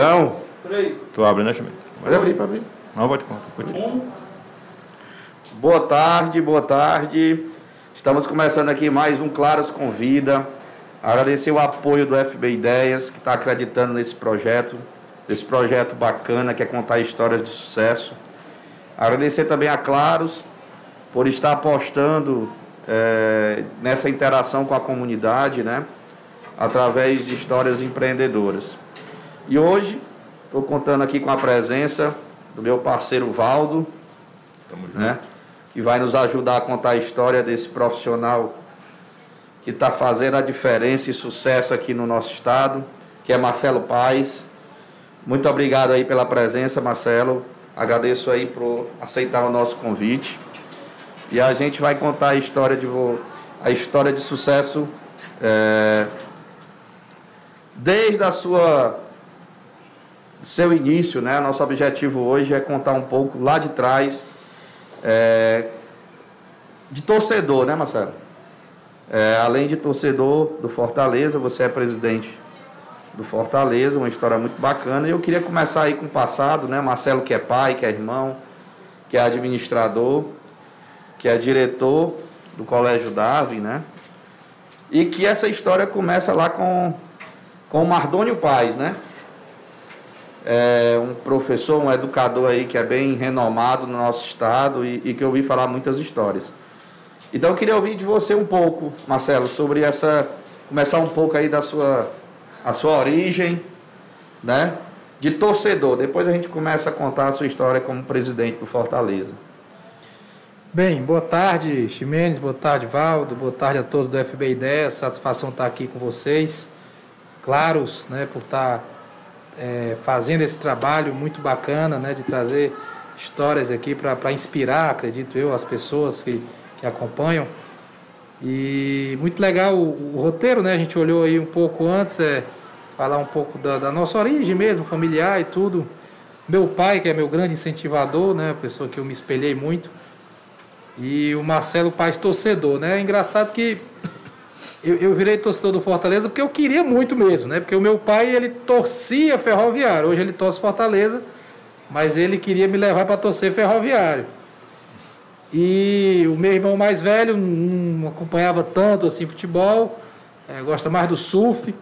Então, Três. tô abrindo, né, Chimene? Pode abrir, pode abrir. Não, pode contar. Um. Boa tarde, boa tarde. Estamos começando aqui mais um Claros Convida. Agradecer o apoio do FB Ideias, que está acreditando nesse projeto, esse projeto bacana que é contar histórias de sucesso. Agradecer também a Claros por estar apostando eh, nessa interação com a comunidade, né? Através de histórias empreendedoras. E hoje estou contando aqui com a presença do meu parceiro Valdo, né? Que vai nos ajudar a contar a história desse profissional que está fazendo a diferença e sucesso aqui no nosso estado, que é Marcelo Paz. Muito obrigado aí pela presença, Marcelo. Agradeço aí por aceitar o nosso convite. E a gente vai contar a história de a história de sucesso é, desde a sua seu início, né? Nosso objetivo hoje é contar um pouco lá de trás é, de torcedor, né, Marcelo? É, além de torcedor do Fortaleza, você é presidente do Fortaleza, uma história muito bacana. E eu queria começar aí com o passado, né? Marcelo que é pai, que é irmão, que é administrador, que é diretor do Colégio Darwin, né? E que essa história começa lá com, com o Mardônio Paz, né? É um professor, um educador aí que é bem renomado no nosso estado e, e que eu ouvi falar muitas histórias. Então eu queria ouvir de você um pouco, Marcelo, sobre essa começar um pouco aí da sua a sua origem, né? De torcedor. Depois a gente começa a contar a sua história como presidente do Fortaleza. Bem, boa tarde, Ximenes, boa tarde, Valdo, boa tarde a todos do FB Ideias, satisfação estar aqui com vocês, claros, né, por estar é, fazendo esse trabalho muito bacana, né, de trazer histórias aqui para inspirar, acredito eu, as pessoas que, que acompanham. E muito legal o, o roteiro, né, a gente olhou aí um pouco antes, é, falar um pouco da, da nossa origem mesmo, familiar e tudo. Meu pai, que é meu grande incentivador, né, pessoa que eu me espelhei muito, e o Marcelo Paz torcedor, né? É engraçado que eu, eu virei torcedor do Fortaleza porque eu queria muito mesmo, né? Porque o meu pai, ele torcia ferroviário. Hoje ele torce Fortaleza, mas ele queria me levar para torcer ferroviário. E o meu irmão mais velho não acompanhava tanto assim futebol, eh, gosta mais do surf,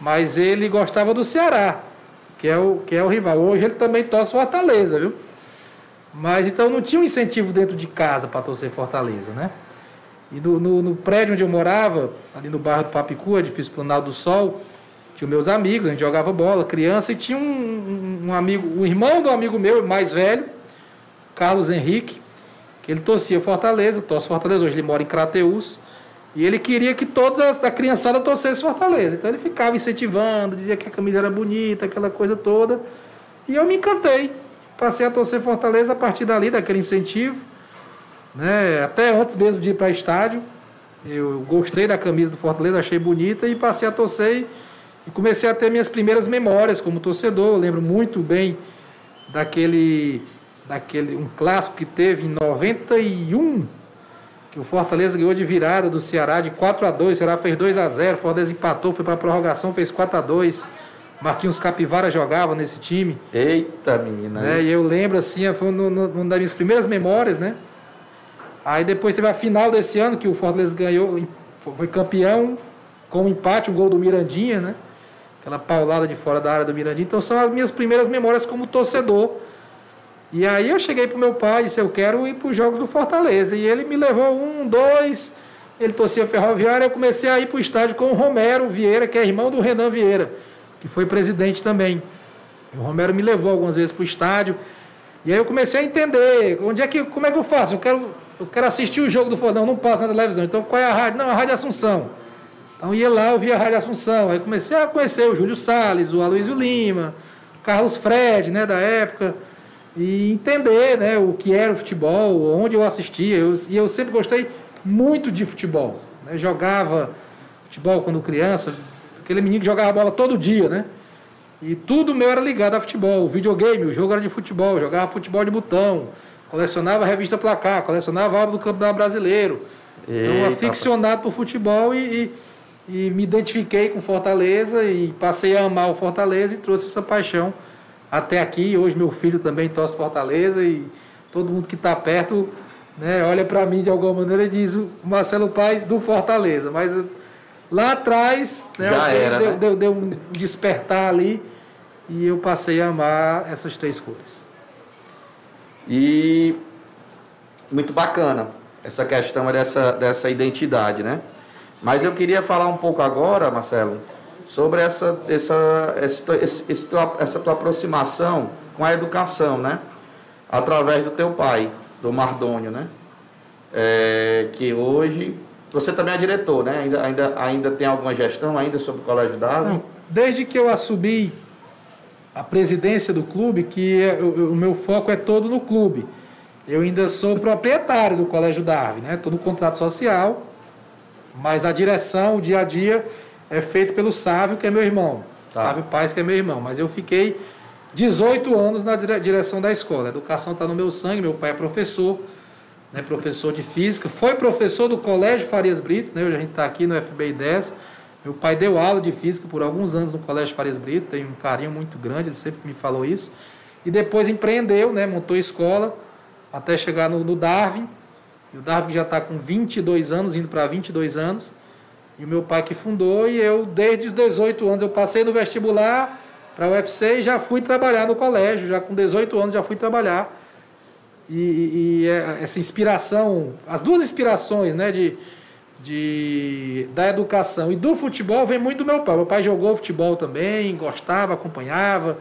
mas ele gostava do Ceará, que é o, que é o rival. Hoje ele também torce Fortaleza, viu? Mas então não tinha um incentivo dentro de casa para torcer Fortaleza, né? E no, no, prédio onde eu morava, ali no bairro do Papicu, edifício Planalto do Sol, tinha meus amigos, a gente jogava bola, criança, e tinha um, um, um amigo, o irmão do amigo meu, mais velho, Carlos Henrique, que ele torcia Fortaleza, torce Fortaleza, hoje ele mora em Crateús, e ele queria que toda a criançada torcesse Fortaleza. Então ele ficava incentivando, dizia que a camisa era bonita, aquela coisa toda. E eu me encantei. Passei a torcer Fortaleza a partir dali, daquele incentivo. Né? Até antes mesmo de ir para estádio. Eu gostei da camisa do Fortaleza, achei bonita e passei a torcer e- comecei a ter minhas primeiras memórias como torcedor. Eu lembro muito bem daquele, daquele um clássico que teve em 91, que o Fortaleza ganhou de virada do Ceará de 4 a 2 o Ceará fez 2 a 0 o Fortaleza empatou, foi para a prorrogação, fez 4 a 2 Marquinhos Capivara jogava nesse time. Eita, menina. Né? E eu lembro assim, foi uma das minhas primeiras memórias, né? Aí depois teve a final desse ano, que o Fortaleza ganhou, foi campeão com um empate, um gol do Mirandinha, né? Aquela paulada de fora da área do Mirandinha. Então são as minhas primeiras memórias como torcedor. E aí eu cheguei pro meu pai e disse, eu quero ir para os jogos do Fortaleza. E ele me levou um, dois, ele torcia ferroviária, eu comecei a ir para o estádio com o Romero Vieira, que é irmão do Renan Vieira, que foi presidente também. O Romero me levou algumas vezes para o estádio. E aí eu comecei a entender, onde é que, como é que eu faço? Eu quero, eu quero assistir o jogo do Fortaleza, não, passa na televisão. Então qual é a rádio? Não, a Rádio Assunção. Então ia lá, eu via a Rádio Assunção. Aí comecei a conhecer o Júlio Salles, o Aloysio Lima, o Carlos Fred, né, da época. E entender, né, o que era o futebol, onde eu assistia. Eu, e eu sempre gostei muito de futebol. né? Jogava futebol quando criança, aquele menino que jogava bola todo dia, né? E tudo meu era ligado a futebol. O videogame, o jogo era de futebol. Jogava futebol de botão. Colecionava a revista Placar. Colecionava álbum do Campeonato Brasileiro. Então, Eita, aficionado por futebol e, e, e me identifiquei com Fortaleza e passei a amar o Fortaleza e trouxe essa paixão até aqui. Hoje meu filho também torce Fortaleza e todo mundo que está perto né, olha para mim de alguma maneira e diz o Marcelo Paes do Fortaleza. Mas lá atrás né, Já era, deu, né? deu, deu um despertar ali e eu passei a amar essas três cores. E muito bacana essa questão dessa, dessa identidade, né? Mas eu queria falar um pouco agora, Marcelo, sobre essa, essa, essa, tua- essa tua aproximação com a educação, né? Através do teu pai, do Mardônio, né? É, que hoje você também é diretor, né? Ainda, ainda, ainda tem alguma gestão ainda sobre o Colégio? Não, desde que eu assumi a presidência do clube, que o, o meu foco é todo no clube. Eu ainda sou proprietário do Colégio Darwin, né? Estou no contrato social, mas a direção, o dia a dia, é feito pelo Sávio, que é meu irmão. Tá. Sávio Paz, que é meu irmão. Mas eu fiquei 18 anos na dire- direção da escola. A educação está no meu sangue, meu pai é professor, né, professor de física, foi professor do Colégio Farias Brito, né, hoje a gente está aqui no FBI 10. Meu pai deu aula de física por alguns anos no Colégio Farias Brito, tem um carinho muito grande, ele sempre me falou isso. E depois empreendeu, né, montou escola, até chegar no, no Darwin. E o Darwin já está com 22 anos, indo para 22 anos. E o meu pai que fundou, e eu, desde os 18 anos, eu passei no vestibular para a UFC e já fui trabalhar no colégio, já com 18 anos já fui trabalhar. E, e- é- essa inspiração, as duas inspirações, né, de, de, da educação e do futebol vem muito do meu pai. Meu pai jogou futebol também, gostava, acompanhava,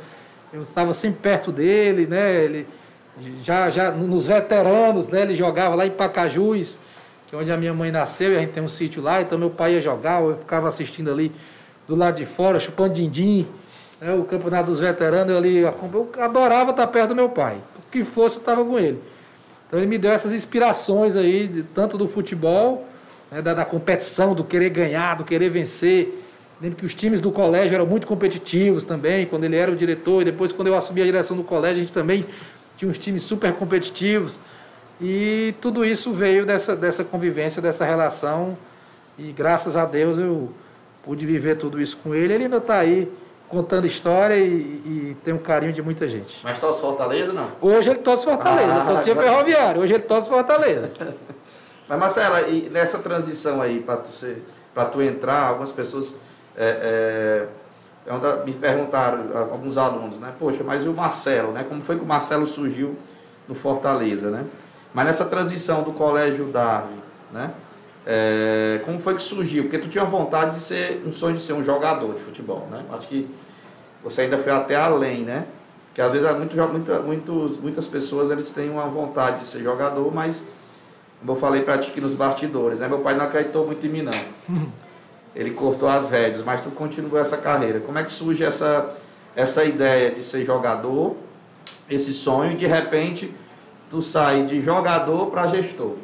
eu estava sempre perto dele, né, ele já, já nos veteranos, né, ele jogava lá em Pacajus, que é onde a minha mãe nasceu, e a gente tem um sítio lá, então meu pai ia jogar, eu ficava assistindo ali do lado de fora, chupando din-din, né, o campeonato dos veteranos, eu ali, eu adorava estar perto do meu pai, o que fosse eu estava com ele. Então ele me deu essas inspirações aí, de- tanto do futebol, né, da, da competição, do querer ganhar, do querer vencer. Lembro que os times do colégio eram muito competitivos também, quando ele era o diretor, e depois quando eu assumi a direção do colégio, a gente também tinha uns times super competitivos. E tudo isso veio dessa, dessa convivência, dessa relação, e graças a Deus eu pude viver tudo isso com ele. Ele ainda está aí contando história e, e tem um carinho de muita gente. Mas torce Fortaleza não? Hoje ele torce Fortaleza, Ah, torcia Ferroviário, hoje ele torce Fortaleza. Mas Marcela, e nessa transição aí para tu ser, tu entrar, algumas pessoas é, é, pergunta- me perguntaram, alguns alunos, né? Poxa, mas e o Marcelo, né? Como foi que o Marcelo surgiu no Fortaleza, né? Mas nessa transição do Colégio Darwin, né? É, como foi que surgiu? Porque tu tinha vontade de ser, um sonho de ser um jogador de futebol, né? Acho que você ainda foi até além, né? Porque às vezes há muito, muita, muitas pessoas eles têm uma vontade de ser jogador, mas como eu falei para ti aqui nos bastidores, né? Meu pai não acreditou muito em mim, não. Ele cortou as rédeas, mas tu continuou essa carreira. Como é que surge essa, essa ideia de ser jogador, esse sonho, e de repente tu sai de jogador para gestor?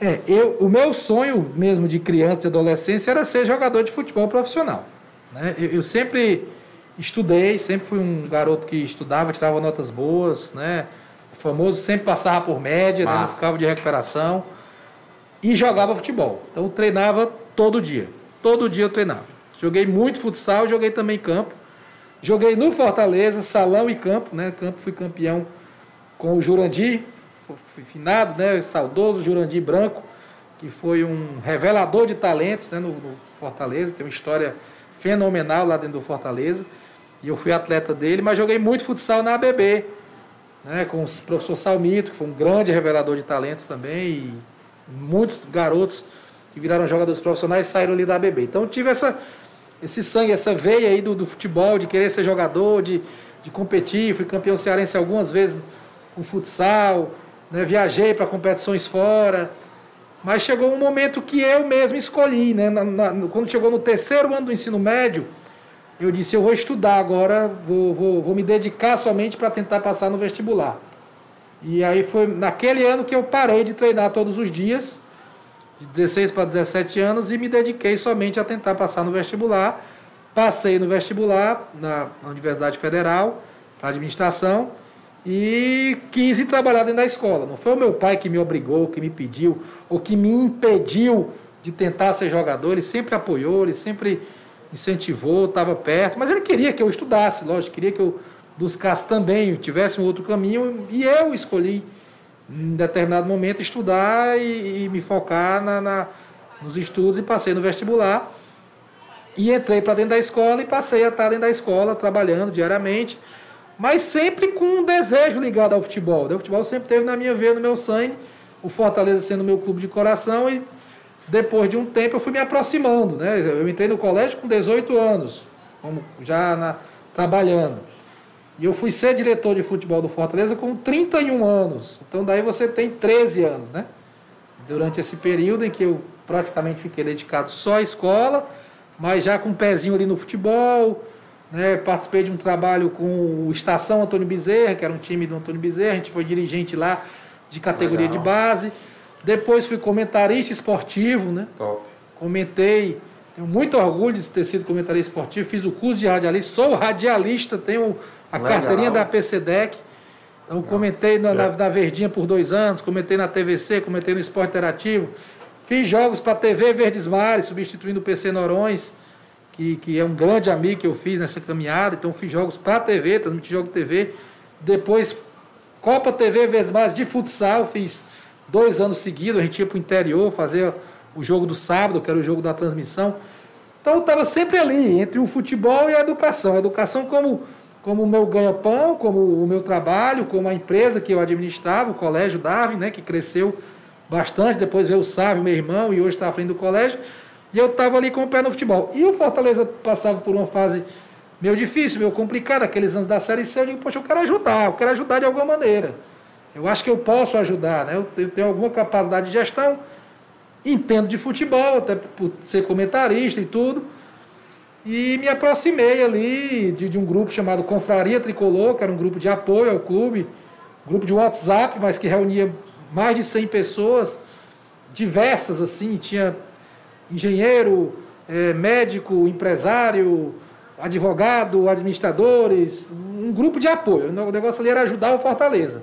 É, eu, o meu sonho mesmo de criança, de adolescência, era ser jogador de futebol profissional. Né? Eu, eu sempre estudei, sempre fui um garoto que estudava, tirava notas boas, né? O famoso sempre passava por média, né? Massa. ficava de recuperação e jogava futebol. Então eu treinava todo dia. Todo dia eu treinava. Joguei muito futsal, joguei também campo. Joguei no Fortaleza, salão e campo, né? Campo fui campeão com o Jurandir, fui finado, né? Saudoso Jurandir Branco, que foi um revelador de talentos né? no, no Fortaleza, tem uma história fenomenal lá dentro do Fortaleza. E eu fui atleta dele, mas joguei muito futsal na ABB, né? com o professor Salmito, que foi um grande revelador de talentos também, e muitos garotos que viraram jogadores profissionais saíram ali da ABB. Então tive essa, esse sangue, essa veia aí do, do futebol, de querer ser jogador, de, de competir. Fui campeão cearense algumas vezes com futsal, né? viajei para competições fora. Mas chegou um momento que eu mesmo escolhi. Né? Na- na- quando chegou no terceiro ano do ensino médio, eu disse: eu vou estudar agora, vou, vou, vou me dedicar somente para tentar passar no vestibular. E aí foi naquele ano que eu parei de treinar todos os dias, de 16 para 17 anos, e me dediquei somente a tentar passar no vestibular. Passei no vestibular na Universidade Federal, para administração, e quis ir trabalhar dentro da escola. Não foi o meu pai que me obrigou, que me pediu, ou que me impediu de tentar ser jogador, ele sempre apoiou, ele sempre incentivou, estava perto, mas ele queria que eu estudasse, lógico, queria que eu buscasse também, tivesse um outro caminho, e eu escolhi, em determinado momento, estudar e, e me focar na, na, nos estudos e passei no vestibular. E entrei para dentro da escola e passei a estar dentro da escola, trabalhando diariamente, mas sempre com um desejo ligado ao futebol. O futebol sempre teve na minha veia, no meu sangue, o Fortaleza sendo meu clube de coração e depois de um tempo eu fui me aproximando, né? Eu entrei no colégio com 18 anos, como já na, trabalhando. E eu fui ser diretor de futebol do Fortaleza com 31 anos. Então daí você tem 13 anos, né? Durante esse período em que eu praticamente fiquei dedicado só à escola, mas já com um pezinho ali no futebol, né? Participei de um trabalho com o Estação Antônio Bezerra, que era um time do Antônio Bezerra, a gente foi dirigente lá de categoria Legal. de base. Depois fui comentarista esportivo, né? Top. Comentei, tenho muito orgulho de ter sido comentarista esportivo, fiz o curso de radialista, sou radialista, tenho a Legal. carteirinha da PCDEC. Então comentei na, na, na, Verdinha por dois anos, comentei na TVC, comentei no Esporte Interativo. Fiz jogos para a TV Verdes Mares, substituindo o PC Norões, que, que é um grande amigo que eu fiz nessa caminhada. Então fiz jogos para a TV, transmiti jogo TV. Depois Copa TV Verdes Mares de futsal, fiz dois anos seguidos, a gente ia para o interior fazer o jogo do sábado, que era o jogo da transmissão. Então eu estava sempre ali, entre o futebol e a educação. A educação como, como o meu ganha-pão, como o meu trabalho, como a empresa que eu administrava, o Colégio Darwin, né, que cresceu bastante. Depois veio o Sávio, meu irmão, e hoje está à frente do colégio. E eu estava ali com o pé no futebol. E o Fortaleza passava por uma fase meio difícil, meio complicada, aqueles anos da Série C. Eu digo, poxa, eu quero ajudar, eu quero ajudar de alguma maneira. Eu acho que eu posso ajudar, né? Eu tenho alguma capacidade de gestão, entendo de futebol, até por ser comentarista e tudo. E me aproximei ali de, de, um grupo chamado Confraria Tricolor, que era um grupo de apoio ao clube, grupo de WhatsApp, mas que reunia mais de 100 pessoas, diversas assim, tinha engenheiro, é, médico, empresário, advogado, administradores, um grupo de apoio. O negócio ali era ajudar o Fortaleza.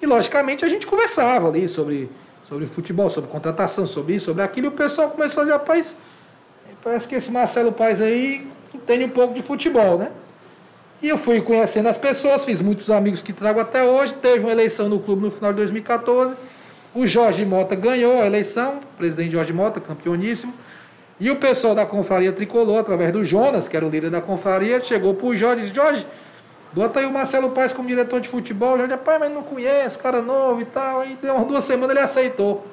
E, logicamente, a gente conversava ali sobre, sobre futebol, sobre contratação, sobre isso, sobre aquilo, e o pessoal começou a dizer, rapaz, parece que esse Marcelo Paes aí entende um pouco de futebol, né? E eu fui conhecendo as pessoas, fiz muitos amigos que trago até hoje, teve uma eleição no clube no final de 2014, o Jorge Mota ganhou a eleição, o presidente Jorge Mota, campeoníssimo, e o pessoal da confraria tricolor, através do Jonas, que era o líder da confraria, chegou para o Jorge e disse, Jorge, Bota aí o Marcelo Paes como diretor de futebol. Já disse, pai, mas não conhece, cara novo e tal. Aí deu umas duas semanas ele aceitou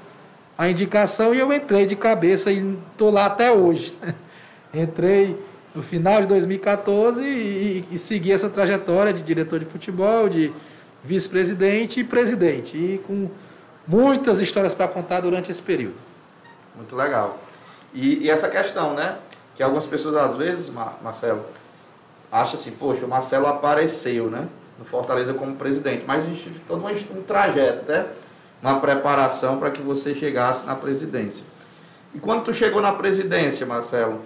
a indicação e eu entrei de cabeça e estou lá até hoje. Entrei no final de 2014 e, e, segui essa trajetória de diretor de futebol, de vice-presidente e presidente. E com muitas histórias para contar durante esse período. Muito legal. E, e, essa questão, né? Que algumas pessoas às vezes, Marcelo, acha assim, poxa, o Marcelo apareceu, né? No Fortaleza como presidente, mas existe todo um, trajeto, né? Uma preparação para que você chegasse na presidência. E quando tu chegou na presidência, Marcelo,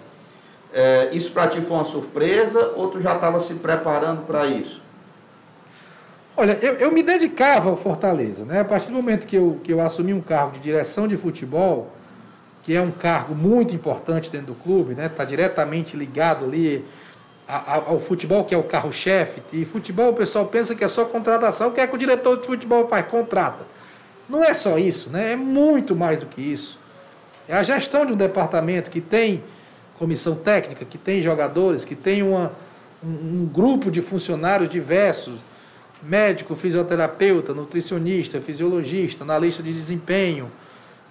é, isso para ti foi uma surpresa ou tu já estava se preparando para isso? Olha, eu, eu, me dedicava ao Fortaleza, né? A partir do momento que eu, que eu assumi um cargo de direção de futebol, que é um cargo muito importante dentro do clube, né? Está diretamente ligado ali ao futebol, que é o carro-chefe, e futebol o pessoal pensa que é só contratação, o que é que o diretor de futebol faz? Contrata. Não é só isso, né? é muito mais do que isso. É a gestão de um departamento que tem comissão técnica, que tem jogadores, que tem uma, um, um grupo de funcionários diversos, médico, fisioterapeuta, nutricionista, fisiologista, analista de desempenho,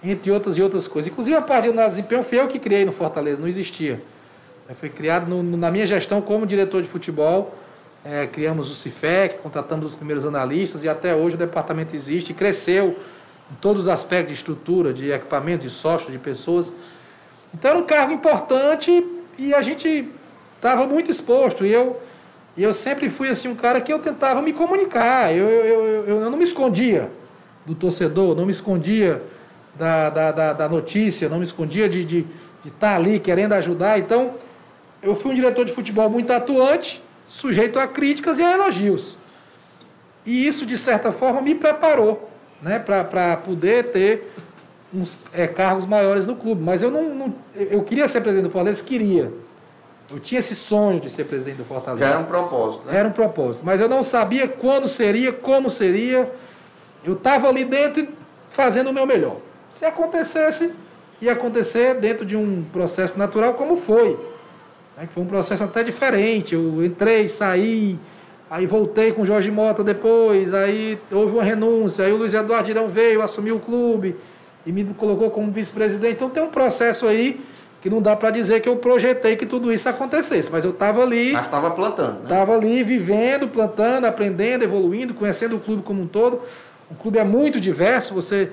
entre outras e outras coisas. Inclusive a parte de desempenho foi eu que criei no Fortaleza, não existia. Foi criado no, na minha gestão como diretor de futebol. É, criamos o CIFEC, contratamos os primeiros analistas e até hoje o departamento existe e cresceu em todos os aspectos de estrutura, de equipamento, de software, de pessoas. Então era um cargo importante e a gente estava muito exposto. E eu, e eu sempre fui assim um cara que eu tentava me comunicar. Eu, eu, eu, eu não me escondia do torcedor, não me escondia da, da, da, da notícia, não me escondia de estar de, de estar ali querendo ajudar. Então eu fui um diretor de futebol muito atuante, sujeito a críticas e a elogios. E isso, de certa forma, me preparou né, para poder ter uns é, cargos maiores no clube. Mas eu não, não, eu queria ser presidente do Fortaleza, queria. Eu tinha esse sonho de ser presidente do Fortaleza. Já era um propósito, né? Era um propósito. Mas eu não sabia quando seria, como seria. Eu estava ali dentro fazendo o meu melhor. Se acontecesse, ia acontecer dentro de um processo natural, como foi. Né? Foi um processo até diferente. Eu entrei, saí, aí voltei com o Jorge Mota depois, aí houve uma renúncia, aí o Luiz Eduardo Irão veio, assumiu o clube e me colocou como vice-presidente. Então tem um processo aí que não dá para dizer que eu projetei que tudo isso acontecesse, mas eu estava ali. Mas estava plantando. Estava né? ali vivendo, plantando, aprendendo, evoluindo, conhecendo o clube como um todo. O clube é muito diverso, você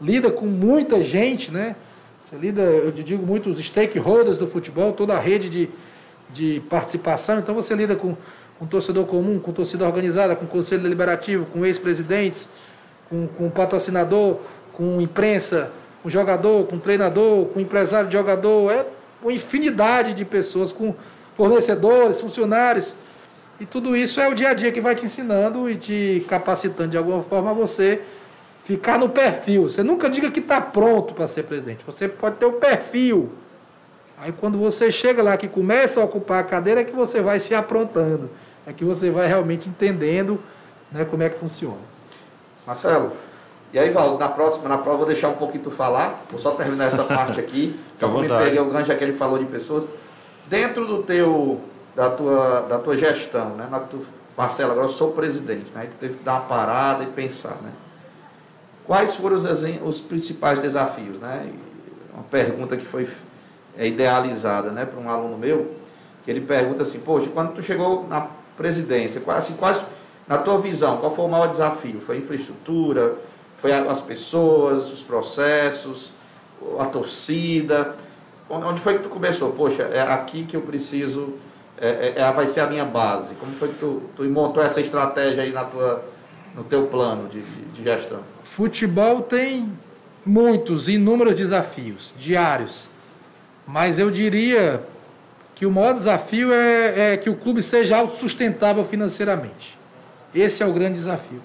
lida com muita gente, né? Você lida, eu digo muito, os stakeholders do futebol, toda a rede de, de participação. Então você lida com, com torcedor comum, com torcida organizada, com conselho deliberativo, com ex-presidentes, com, com patrocinador, com imprensa, com jogador, com treinador, com empresário de jogador, é uma infinidade de pessoas, com fornecedores, funcionários. E tudo isso é o dia a dia que vai te ensinando e te capacitando de alguma forma a você ficar no perfil. Você nunca diga que está pronto para ser presidente. Você pode ter o perfil. Aí quando você chega lá que começa a ocupar a cadeira é que você vai se aprontando. É que você vai realmente entendendo né, como é que funciona. Marcelo, e aí, Val, na próxima, na prova, vou deixar um pouquinho tu falar. Vou só terminar essa parte aqui. Só me peguei o gancho que ele falou de pessoas. Dentro do teu, da tua, da tua gestão, né? Na tu, Marcelo, agora eu sou presidente, né? Tu teve que dar uma parada e pensar, né? Quais foram os, os principais desafios, né? Uma pergunta que foi é, idealizada, né, para um aluno meu, que ele pergunta assim, poxa, quando tu chegou na presidência, quais, assim, quais, na tua visão, qual foi o maior desafio? Foi a infraestrutura? Foi as pessoas, os processos, a torcida. Onde foi que tu começou? Poxa, é aqui que eu preciso, é, é, é, vai ser a minha base. Como foi que tu, tu montou essa estratégia aí na tua, no teu plano de, de gestão? Futebol tem muitos, inúmeros desafios diários. Mas eu diria que o maior desafio é, é que o clube seja autossustentável financeiramente. Esse é o grande desafio.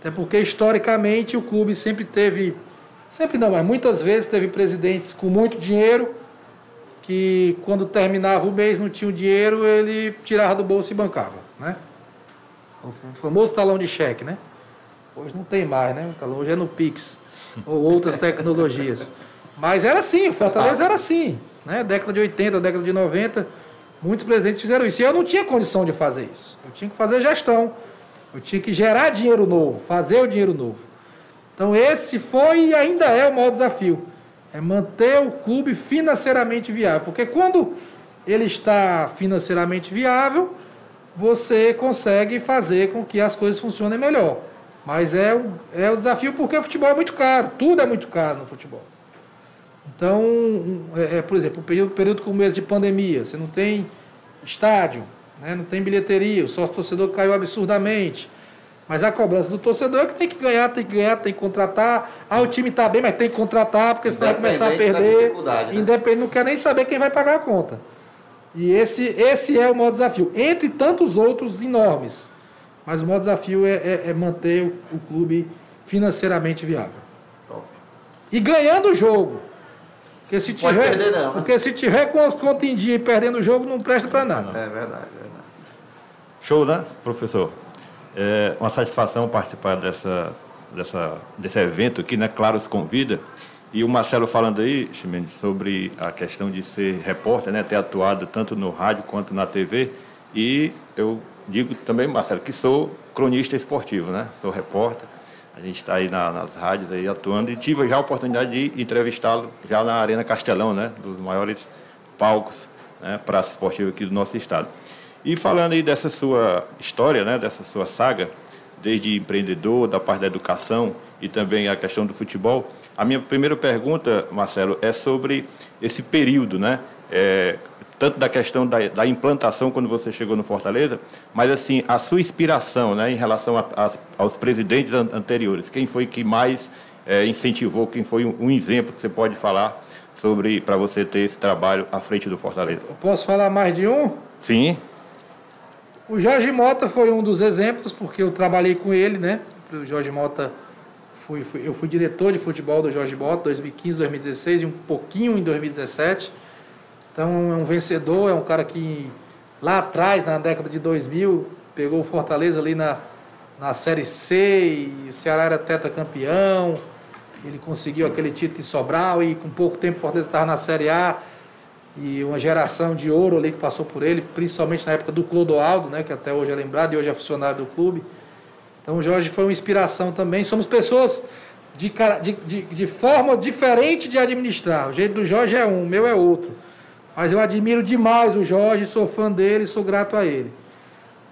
Até porque historicamente o clube sempre teve, sempre não, mas muitas vezes teve presidentes com muito dinheiro que quando terminava o mês não tinha o dinheiro, ele tirava do bolso e bancava, né? O famoso talão de cheque, né? Hoje não tem mais, né? Hoje é no Pix ou outras tecnologias. Mas era assim, Fortaleza era assim, né? Década de 80, década de 90, muitos presidentes fizeram isso. E eu não tinha condição de fazer isso. Eu tinha que fazer gestão. Eu tinha que gerar dinheiro novo, fazer o dinheiro novo. Então esse foi e ainda é o maior desafio. É manter o clube financeiramente viável. Porque quando ele está financeiramente viável, você consegue fazer com que as coisas funcionem melhor. Mas é o, é o desafio porque o futebol é muito caro, tudo é muito caro no futebol. Então, é, é por exemplo, o período, período como esse de pandemia, você não tem estádio, né? não tem bilheteria, o sócio torcedor caiu absurdamente. Mas a cobrança do torcedor é que tem que ganhar, tem que ganhar, tem que contratar. Ah, o time está bem, mas tem que contratar, porque senão vai começar a perder. Né? Independente, não quer nem saber quem vai pagar a conta. E esse, esse é o maior desafio, entre tantos outros enormes. Mas o maior desafio é, é, é manter o, o, clube financeiramente viável. Top. E ganhando o jogo. Porque se tiver, perder, não, né? porque se tiver com as contas em dia e perdendo o jogo, não presta para nada. É verdade. Show, né, professor? É uma satisfação participar dessa, dessa, desse evento aqui, né? Claro, se convida. E o Marcelo falando aí, Ximenes, sobre a questão de ser repórter, né? Ter atuado tanto no rádio quanto na TV. E eu digo também, Marcelo, que sou cronista esportivo, né? Sou repórter. A gente está aí na, nas rádios aí atuando e tive já a oportunidade de entrevistá-lo já na Arena Castelão, né? Dos maiores palcos, né? Praça esportiva aqui do nosso estado. E falando aí dessa sua história, né, dessa sua saga, desde empreendedor, da parte da educação e também a questão do futebol, a minha primeira pergunta, Marcelo, é sobre esse período, né? É, tanto da questão da, da, implantação quando você chegou no Fortaleza, mas assim a sua inspiração, né, em relação a, a, aos presidentes an anteriores. Quem foi que mais é, incentivou? Quem foi um, um exemplo que você pode falar sobre para você ter esse trabalho à frente do Fortaleza? Eu posso falar mais de um? Sim. O Jorge Mota foi um dos exemplos, porque eu trabalhei com ele, né? O Jorge Mota fui, fui, eu fui diretor de futebol do Jorge Bota 2015, 2016 e um pouquinho em 2017. Então é um vencedor, é um cara que lá atrás, na década de 2000, pegou o Fortaleza ali na, na Série C e o Ceará era tetracampeão. Ele conseguiu aquele título em Sobral e com pouco tempo o Fortaleza estava na Série A. E uma geração de ouro ali que passou por ele, principalmente na época do Clodoaldo, né, que até hoje é lembrado e hoje é funcionário do clube. Então o Jorge foi uma inspiração também. Somos pessoas de, de, de, de forma diferente de administrar. O jeito do Jorge é um, o meu é outro. Mas eu admiro demais o Jorge, sou fã dele, sou grato a ele.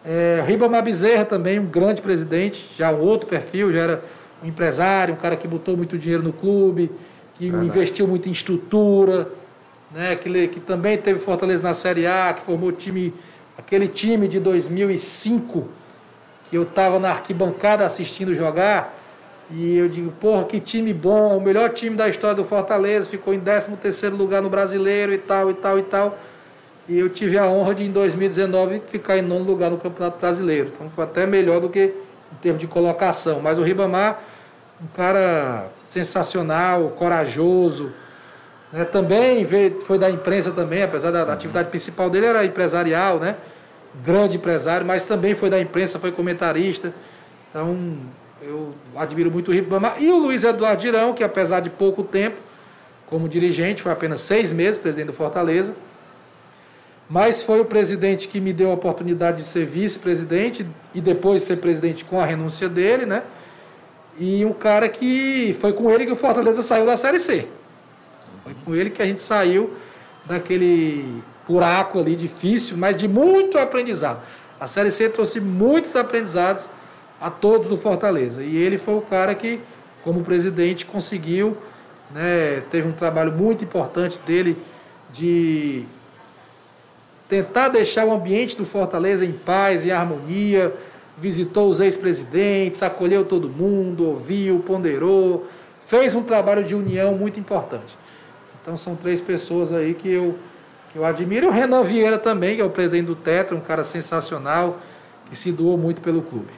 É, Ribamar Bezerra também, um grande presidente, já um outro perfil, já era um empresário, um cara que botou muito dinheiro no clube, que investiu muito em estrutura, né, que, que também teve Fortaleza na Série A, que formou time, aquele time de 2005, que eu estava na arquibancada assistindo jogar, e eu digo, porra, que time bom, o melhor time da história do Fortaleza, ficou em 13 terceiro lugar no Brasileiro e tal, e tal, e tal. E eu tive a honra de, em 2019, ficar em nono lugar no Campeonato Brasileiro. Então foi até melhor do que em termos de colocação. Mas o Ribamar, um cara sensacional, corajoso, né? Também veio, foi da imprensa também, apesar da, da atividade principal dele era empresarial, né? Grande empresário, mas também foi da imprensa, foi comentarista. Então, eu admiro muito o Ribamar. E o Luiz Eduardo Dirão, que apesar de pouco tempo, como dirigente, foi apenas seis meses presidente do Fortaleza, mas foi o presidente que me deu a oportunidade de ser vice-presidente e depois ser presidente com a renúncia dele, né? E um cara que foi com ele que o Fortaleza saiu da Série C. Foi com ele que a gente saiu daquele buraco ali difícil, mas de muito aprendizado. A Série C trouxe muitos aprendizados a todos do Fortaleza. E ele foi o cara que, como presidente, conseguiu, né, teve um trabalho muito importante dele de tentar deixar o ambiente do Fortaleza em paz e harmonia. Visitou os ex-presidentes, acolheu todo mundo, ouviu, ponderou, fez um trabalho de união muito importante. Então são três pessoas aí que eu, que eu admiro. O Renan Vieira também, que é o presidente do Tetra, um cara sensacional, que se doou muito pelo clube.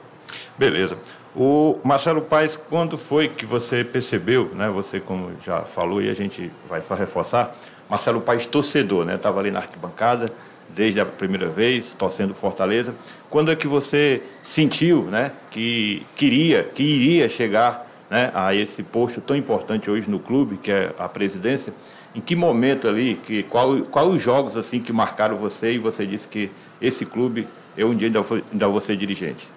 Beleza. O Marcelo Paes, quando foi que você percebeu, né? Você como já falou e a gente vai só reforçar, Marcelo Paes torcedor, né? Estava ali na arquibancada desde a primeira vez, torcendo Fortaleza. Quando é que você sentiu, né, que queria, que iria chegar, né, a esse posto tão importante hoje no clube, que é a presidência? Em que momento ali, que, qual, qual os jogos assim que marcaram você e você disse que esse clube, eu um dia ainda vou, ainda vou ser dirigente?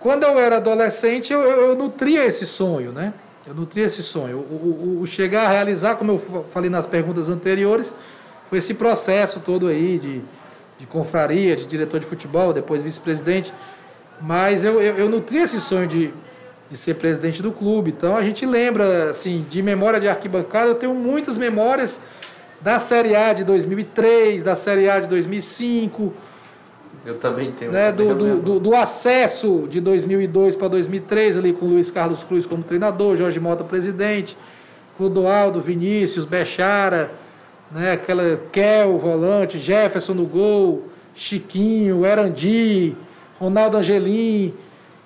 Quando eu era adolescente, eu, eu, eu nutria esse sonho, né? Eu nutria esse sonho. O, o, o, chegar a realizar, como eu falei nas perguntas anteriores, foi esse processo todo aí de, de confraria, de diretor de futebol, depois vice-presidente. Mas eu, eu, eu nutria esse sonho de, de ser presidente do clube. Então a gente lembra, assim, de memória de arquibancada, eu tenho muitas memórias da Série A de 2003, da Série A de 2005. Eu também tenho. Né, também do, do, do, acesso de 2002 para 2003, ali com Luiz Carlos Cruz como treinador, Jorge Mota presidente, Clodoaldo, Vinícius, Bechara, né, aquela Kel, volante, Jefferson no gol, Chiquinho, Erandi, Ronaldo Angelim.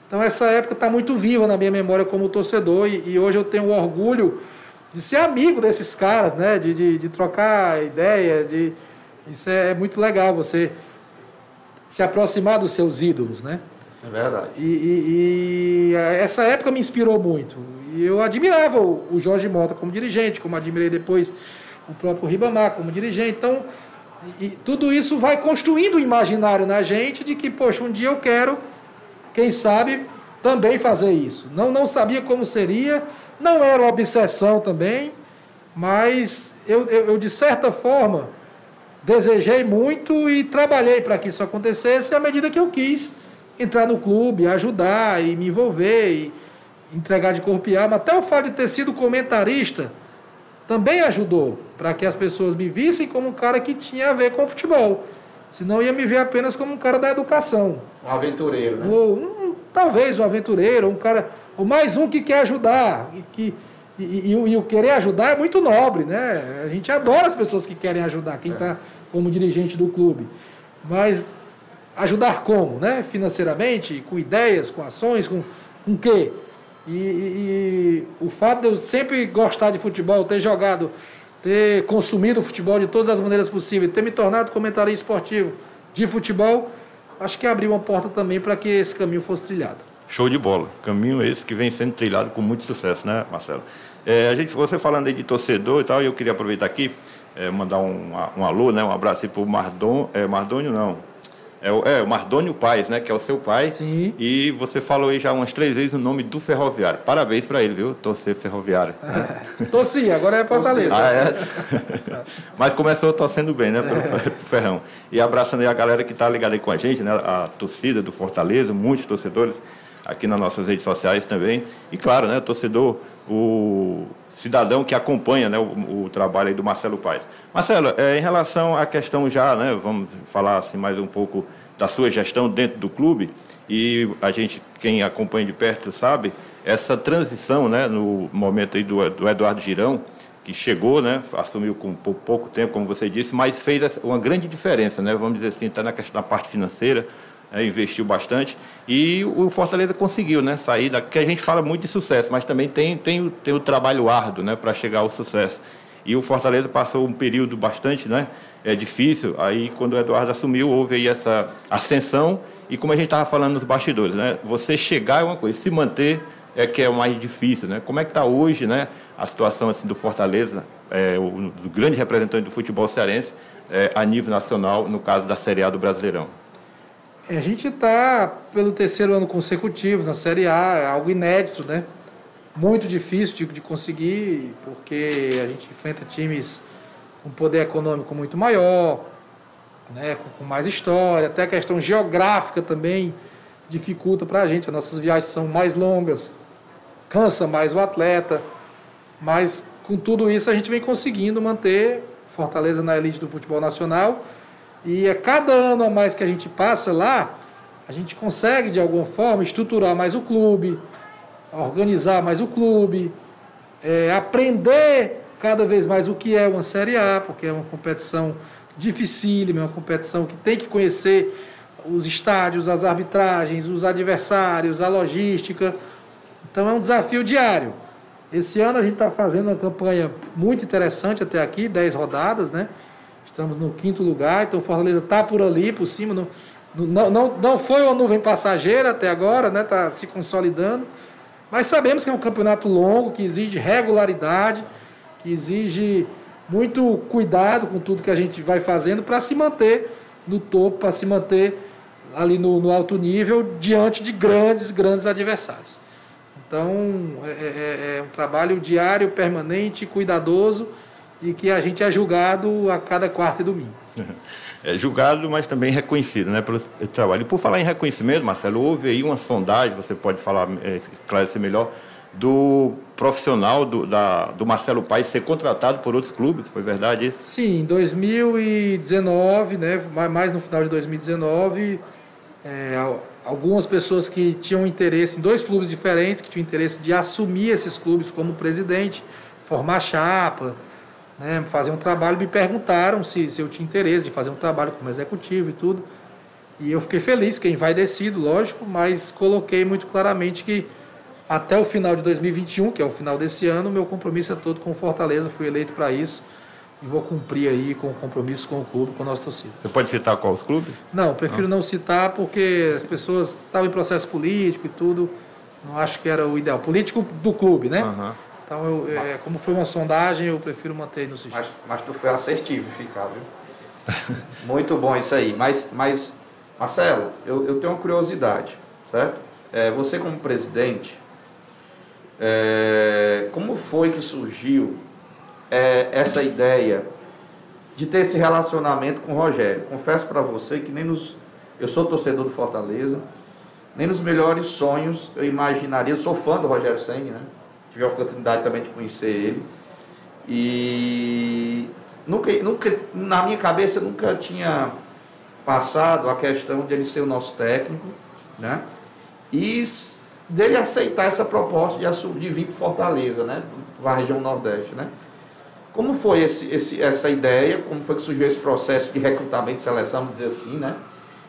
Então essa época está muito viva na minha memória como torcedor e, e, hoje eu tenho o orgulho de ser amigo desses caras, né? De, de, de trocar ideia, de isso é, é, muito legal você se aproximar dos seus ídolos, né? É verdade. E, e, e essa época me inspirou muito. E eu admirava o, o Jorge Mota como dirigente, como admirei depois o próprio Ribamar como dirigente. Então, e, tudo isso vai construindo o imaginário na gente de que, poxa, um dia eu quero quem sabe, também fazer isso. Não, não sabia como seria, não era uma obsessão também, mas eu, eu, eu de certa forma, desejei muito e trabalhei para que isso acontecesse à medida que eu quis entrar no clube, ajudar e me envolver e entregar de corpo e alma. Até o fato de ter sido comentarista também ajudou para que as pessoas me vissem como um cara que tinha a ver com o futebol. Senão ia me ver apenas como um cara da educação. Um aventureiro, né? Ou, um, talvez um aventureiro, um cara. Ou mais um que quer ajudar. E, que, e, e, e, o querer ajudar é muito nobre, né? A gente adora as pessoas que querem ajudar, quem está é. como dirigente do clube. Mas ajudar como? Né? Financeiramente, com ideias, com ações, com com quê? E, e, o fato de eu sempre gostar de futebol, ter jogado, ter consumido futebol de todas as maneiras possíveis, ter me tornado comentarista esportivo de futebol, acho que abriu uma porta também para que esse caminho fosse trilhado. Show de bola. Caminho esse que vem sendo trilhado com muito sucesso, né, Marcelo? É, a gente, você falando aí de torcedor e tal, eu queria aproveitar aqui, é, mandar um, um, alô, né, um abraço aí para o Mardon, é, Mardônio, não, é o, é, o Mardônio Paz, né? Que é o seu pai. Sim. E você falou aí já umas três vezes o nome do Ferroviário. Parabéns para ele, viu? Torcer Ferroviário. É. Torci, agora é Fortaleza. Ah, é? Mas começou torcendo bem, né? Pro, pro Ferrão. E abraçando aí a galera que está ligada aí com a gente, né? A torcida do Fortaleza, muitos torcedores aqui nas nossas redes sociais também. E claro, né? Torcedor, o cidadão que acompanha né, o, o trabalho do Marcelo Paes. Marcelo, é, em relação à questão já, né, vamos falar assim mais um pouco da sua gestão dentro do clube, e a gente, quem acompanha de perto sabe, essa transição né, no momento aí do, do Eduardo Girão, que chegou, né, assumiu com pouco tempo, como você disse, mas fez uma grande diferença, né, vamos dizer assim, está na da parte financeira, é, investiu bastante e o Fortaleza conseguiu né, sair da. que a gente fala muito de sucesso, mas também tem, tem, o, tem o trabalho árduo né, para chegar ao sucesso. E o Fortaleza passou um período bastante né, é, difícil. Aí, quando o Eduardo assumiu, houve aí essa ascensão. E como a gente estava falando nos bastidores, né, você chegar é uma coisa, se manter é que é o mais difícil. Né? Como é que está hoje né, a situação assim, do Fortaleza, é, o, do grande representante do futebol cearense, é, a nível nacional, no caso da Série A do Brasileirão? É, a gente está pelo terceiro ano consecutivo na Série A, é algo inédito, né? Muito difícil de, de conseguir, porque a gente enfrenta times com poder econômico muito maior, né? com, com mais história, até a questão geográfica também dificulta para a gente. As nossas viagens são mais longas, cansa mais o atleta, mas com tudo isso a gente vem conseguindo manter Fortaleza na elite do futebol nacional e a cada ano a mais que a gente passa lá, a gente consegue de alguma forma estruturar mais o clube, organizar mais o clube, é, aprender cada vez mais o que é uma Série A, porque é uma competição dificílima, é uma competição que tem que conhecer os estádios, as arbitragens, os adversários, a logística. Então é um desafio diário. Esse ano a gente está fazendo uma campanha muito interessante até aqui, 10 rodadas, né? Estamos no quinto lugar, então Fortaleza está por ali, por cima. Não, não, não, não foi uma nuvem passageira até agora, está né? Tá se consolidando. Mas sabemos que é um campeonato longo, que exige regularidade, que exige muito cuidado com tudo que a gente vai fazendo para se manter no topo, para se manter ali no, no, alto nível, diante de grandes, grandes adversários. Então, é, é, é, é um trabalho diário, permanente, cuidadoso e que a gente é julgado a cada quarta e domingo. É julgado, mas também reconhecido né, pelo trabalho. E por falar em reconhecimento, Marcelo, houve aí uma sondagem, você pode falar, é, esclarecer melhor, do profissional do, da, do Marcelo Paes ser contratado por outros clubes, foi verdade isso? Sim, em 2019, né, mais no final de 2019, é, algumas pessoas que tinham interesse em dois clubes diferentes, que tinham interesse de assumir esses clubes como presidente, formar chapa, né, fazer um trabalho, me perguntaram se, se eu tinha interesse de fazer um trabalho como executivo e tudo. E eu fiquei feliz, fiquei envaidecido, lógico, mas coloquei muito claramente que até o final de 2021, que é o final desse ano, meu compromisso é todo com Fortaleza, fui eleito para isso e vou cumprir aí com o compromisso com o clube, com a nossa torcida. Você pode citar quais clubes? Não, prefiro não, não citar porque as pessoas estavam em processo político e tudo, não acho que era o ideal. Político do clube, né? Uhum. Então, eu, é, como foi uma sondagem, eu prefiro manter no sigilo. Mas, mas tu foi assertivo ficar, viu? Muito bom isso aí. Mas, mas Marcelo, eu, eu tenho uma curiosidade, certo? É, você como presidente, é, como foi que surgiu é, essa ideia de ter esse relacionamento com o Rogério? Confesso para você que nem nos... Eu sou torcedor do Fortaleza, nem nos melhores sonhos eu imaginaria, eu sou fã do Rogério Senni, né? Tive a oportunidade também de conhecer ele. E nunca, nunca, na minha cabeça nunca tinha passado a questão de ele ser o nosso técnico, né? E dele aceitar essa proposta de, de vir para Fortaleza, né? Para a região Nordeste, né? Como foi esse, esse, essa ideia? Como foi que surgiu esse processo de recrutamento de seleção, vamos dizer assim, né?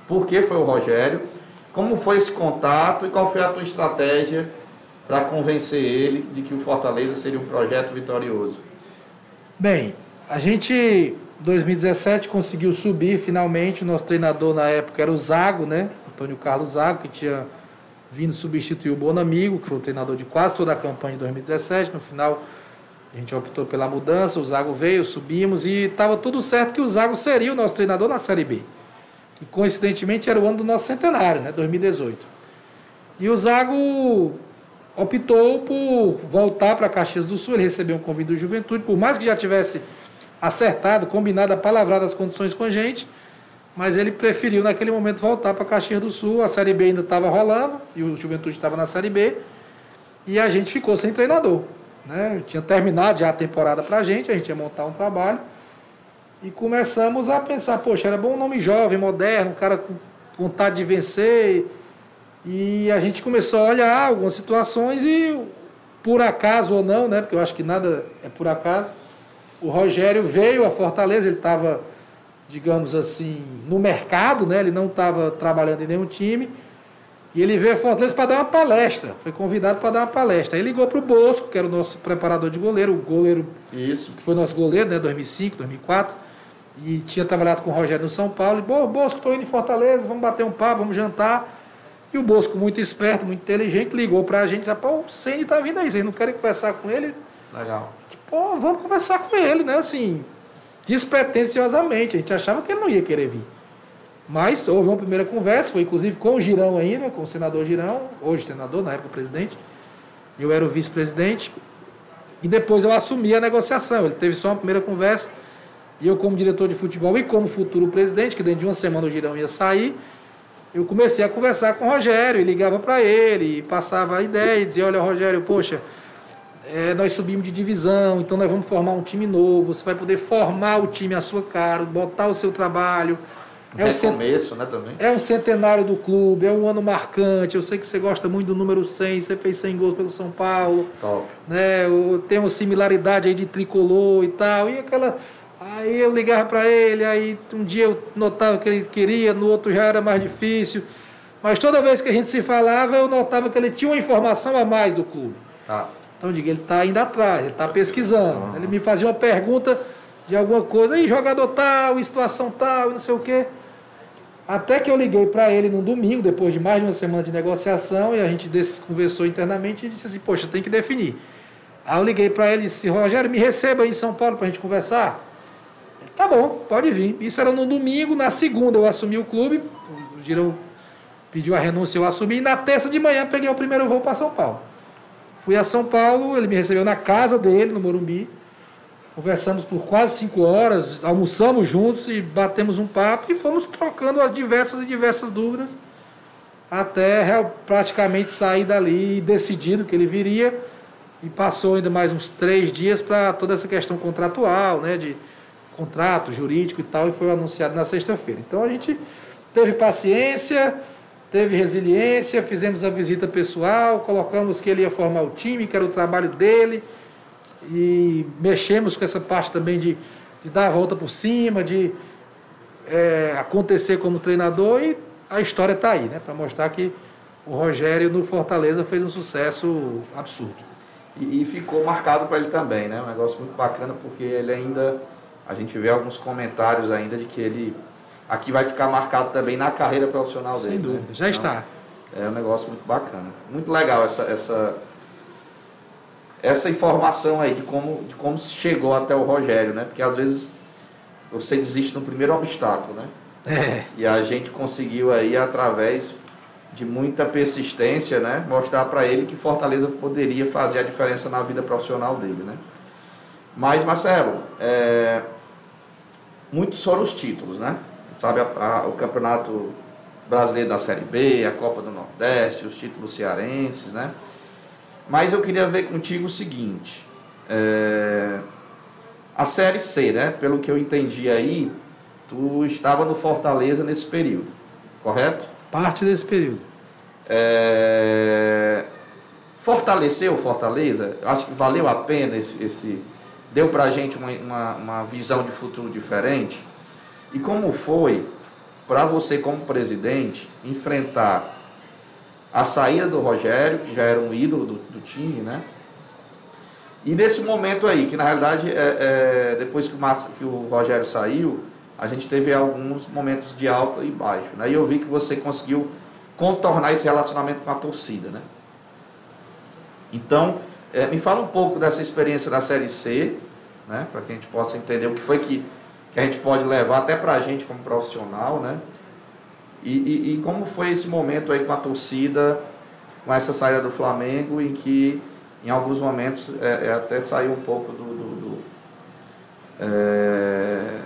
Por que foi o Rogério? Como foi esse contato e qual foi a tua estratégia para convencer ele de que o Fortaleza seria um projeto vitorioso? Bem, a gente, em 2017, conseguiu subir finalmente. O nosso treinador na época era o Zago, né? Antônio Carlos Zago, que tinha vindo substituir o Bonamigo, que foi o treinador de quase toda a campanha de 2017. No final, a gente optou pela mudança, o Zago veio, subimos e estava tudo certo que o Zago seria o nosso treinador na Série B. Que coincidentemente era o ano do nosso centenário, né? 2018. E o Zago optou por voltar para Caxias do Sul, ele recebeu um convite do Juventude, por mais que já tivesse acertado, combinado, palavrado as condições com a gente, mas ele preferiu naquele momento voltar para Caxias do Sul, a Série B ainda estava rolando, e o Juventude estava na Série B, e a gente ficou sem treinador. Né? Tinha terminado já a temporada para a gente, a gente ia montar um trabalho, e começamos a pensar, poxa, era bom um nome jovem, moderno, um cara com vontade de vencer, e a gente começou a olhar algumas situações e, por acaso ou não, né, porque eu acho que nada é por acaso, o Rogério veio a Fortaleza, ele estava, digamos assim, no mercado, né, ele não estava trabalhando em nenhum time, e ele veio a Fortaleza para dar uma palestra, foi convidado para dar uma palestra. Aí ligou para o Bosco, que era o nosso preparador de goleiro, o goleiro Isso. que foi nosso goleiro, né, 2005, 2004, e tinha trabalhado com o Rogério no São Paulo, e, Bom, Bosco, estou indo em Fortaleza, vamos bater um papo, vamos jantar. E o Bosco, muito esperto, muito inteligente, ligou pra gente e disse, pô, o Ceni tá vindo aí, vocês não querem conversar com ele? Legal. Pô, vamos conversar com ele, né? Assim, despretensiosamente. A gente achava que ele não ia querer vir. Mas houve uma primeira conversa, foi inclusive com o Girão ainda, com o senador Girão, hoje senador, na época presidente. Eu era o vice-presidente. E depois eu assumi a negociação. Ele teve só uma primeira conversa. E eu, como diretor de futebol e como futuro presidente, que dentro de uma semana o Girão ia sair, eu comecei a conversar com o Rogério, e ligava para ele, e passava a ideia, e dizia, olha, Rogério, poxa, é, nós subimos de divisão, então nós vamos formar um time novo, você vai poder formar o time à sua cara, botar o seu trabalho. É, o começo, né, também. É um centenário do clube, é um ano marcante. Eu sei que você gosta muito do número 100, você fez 100 gols pelo São Paulo. Top. Né, tem uma similaridade aí de tricolor e tal. E aquela Aí eu ligava para ele, aí um dia eu notava que ele queria, no outro já era mais difícil. Mas toda vez que a gente se falava, eu notava que ele tinha uma informação a mais do clube. Tá. Então eu digo, ele está indo atrás, ele está pesquisando. Uhum. Ele me fazia uma pergunta de alguma coisa, aí jogador tal, situação tal, não sei o quê. Até que eu liguei para ele no domingo, depois de mais de uma semana de negociação, e a gente conversou internamente e disse assim, poxa, tem que definir. Aí eu liguei para ele e disse, Rogério, me receba aí em São Paulo para a gente conversar. Tá bom, pode vir. Isso era no domingo, na segunda eu assumi o clube, o Girão pediu a renúncia, eu assumi, e na terça de manhã peguei o primeiro voo para São Paulo. Fui a São Paulo, ele me recebeu na casa dele, no Morumbi. Conversamos por quase cinco horas, almoçamos juntos e batemos um papo e fomos trocando as diversas e diversas dúvidas até praticamente sair dali decidido que ele viria e passou ainda mais uns três dias para toda essa questão contratual, né, de contrato jurídico e tal, e foi anunciado na sexta-feira. Então a gente teve paciência, teve resiliência, fizemos a visita pessoal, colocamos que ele ia formar o time, que era o trabalho dele, e mexemos com essa parte também de, de dar a volta por cima, de é, acontecer como treinador, e a história está aí, né? Para mostrar que o Rogério no Fortaleza fez um sucesso absurdo. E, e ficou marcado para ele também, né? Um negócio muito bacana, porque ele ainda a gente vê alguns comentários ainda de que ele aqui vai ficar marcado também na carreira profissional Sem dele. Sem dúvida, né? já então, está. É um negócio muito bacana. Muito legal essa, essa, essa informação aí de como, de como chegou até o Rogério, né? Porque às vezes você desiste no primeiro obstáculo, né? É. E a gente conseguiu aí, através de muita persistência, né? Mostrar para ele que Fortaleza poderia fazer a diferença na vida profissional dele, né? Mas, Marcelo, é, muitos foram os títulos, né? Sabe, a, a, o Campeonato Brasileiro da Série B, a Copa do Nordeste, os títulos cearenses, né? Mas eu queria ver contigo o seguinte: é, a Série C, né? Pelo que eu entendi aí, tu estava no Fortaleza nesse período, correto? Parte desse período. É, fortaleceu Fortaleza? Acho que valeu a pena esse, esse deu para a gente uma, uma, uma, visão de futuro diferente. E como foi para você, como presidente, enfrentar a saída do Rogério, que já era um ídolo do, do time, né? E nesse momento aí, que na realidade, é, é, depois que o, que o Rogério saiu, a gente teve alguns momentos de alta e baixo. Né? E eu vi que você conseguiu contornar esse relacionamento com a torcida, né? Então, é, me fala um pouco dessa experiência da Série C, né? Para que a gente possa entender o que foi que, que a gente pode levar até para a gente como profissional, né? E, e, e, como foi esse momento aí com a torcida, com essa saída do Flamengo, em que em alguns momentos é, é até saiu um pouco do, do, do é,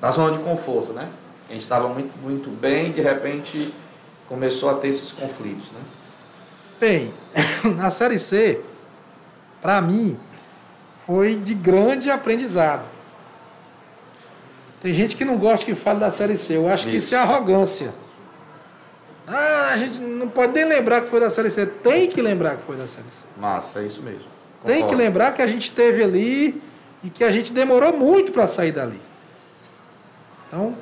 da zona de conforto, né? A gente estava muito, muito bem, de repente começou a ter esses conflitos, né? Bem, na Série C, para mim, foi de grande aprendizado. Tem gente que não gosta que fale da Série C. Eu acho isso. que isso é arrogância. Ah, a gente não pode nem lembrar que foi da Série C. Tem que lembrar que foi da Série C. Massa, é isso mesmo. Concordo. Tem que lembrar que a gente esteve ali e que a gente demorou muito para sair dali. Então,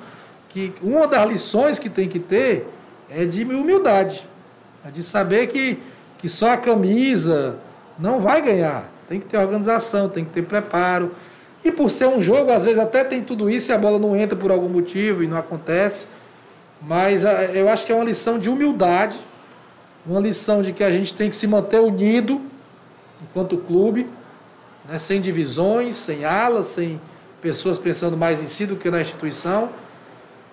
que uma das lições que tem que ter é de humildade. É de saber que, que só a camisa não vai ganhar. Tem que ter organização, tem que ter preparo. E por ser um jogo, às vezes até tem tudo isso e a bola não entra por algum motivo e não acontece. Mas ah, eu acho que é uma lição de humildade, uma lição de que a gente tem que se manter unido enquanto clube, né, sem divisões, sem alas, sem pessoas pensando mais em si do que na instituição.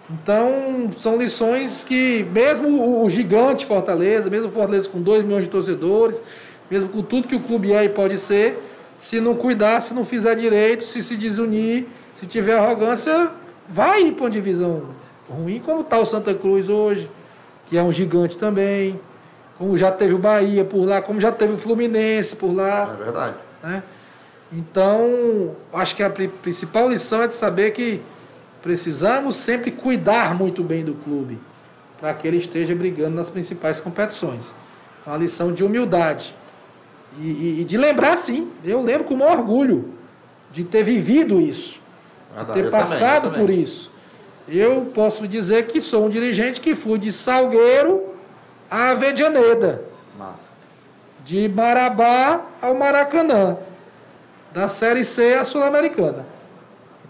Então, são lições que, mesmo o gigante Fortaleza, mesmo o Fortaleza com 2 milhões de torcedores, mesmo com tudo que o clube é e pode ser, se não cuidar, se não fizer direito, se se desunir, se tiver arrogância, vai ir para uma divisão ruim, como está o Santa Cruz hoje, que é um gigante também, como já teve o Bahia por lá, como já teve o Fluminense por lá. É verdade. Né? Então, acho que a principal lição é de saber que precisamos sempre cuidar muito bem do clube, para que ele esteja brigando nas principais competições. Uma lição de humildade. E, e, e de lembrar, sim, eu lembro com o maior orgulho de ter vivido isso, de ter passado também, por isso. Eu posso dizer que sou um dirigente que fui de Salgueiro a Avedianeda. Massa. De Marabá ao Maracanã. Da Série C à Sul-Americana.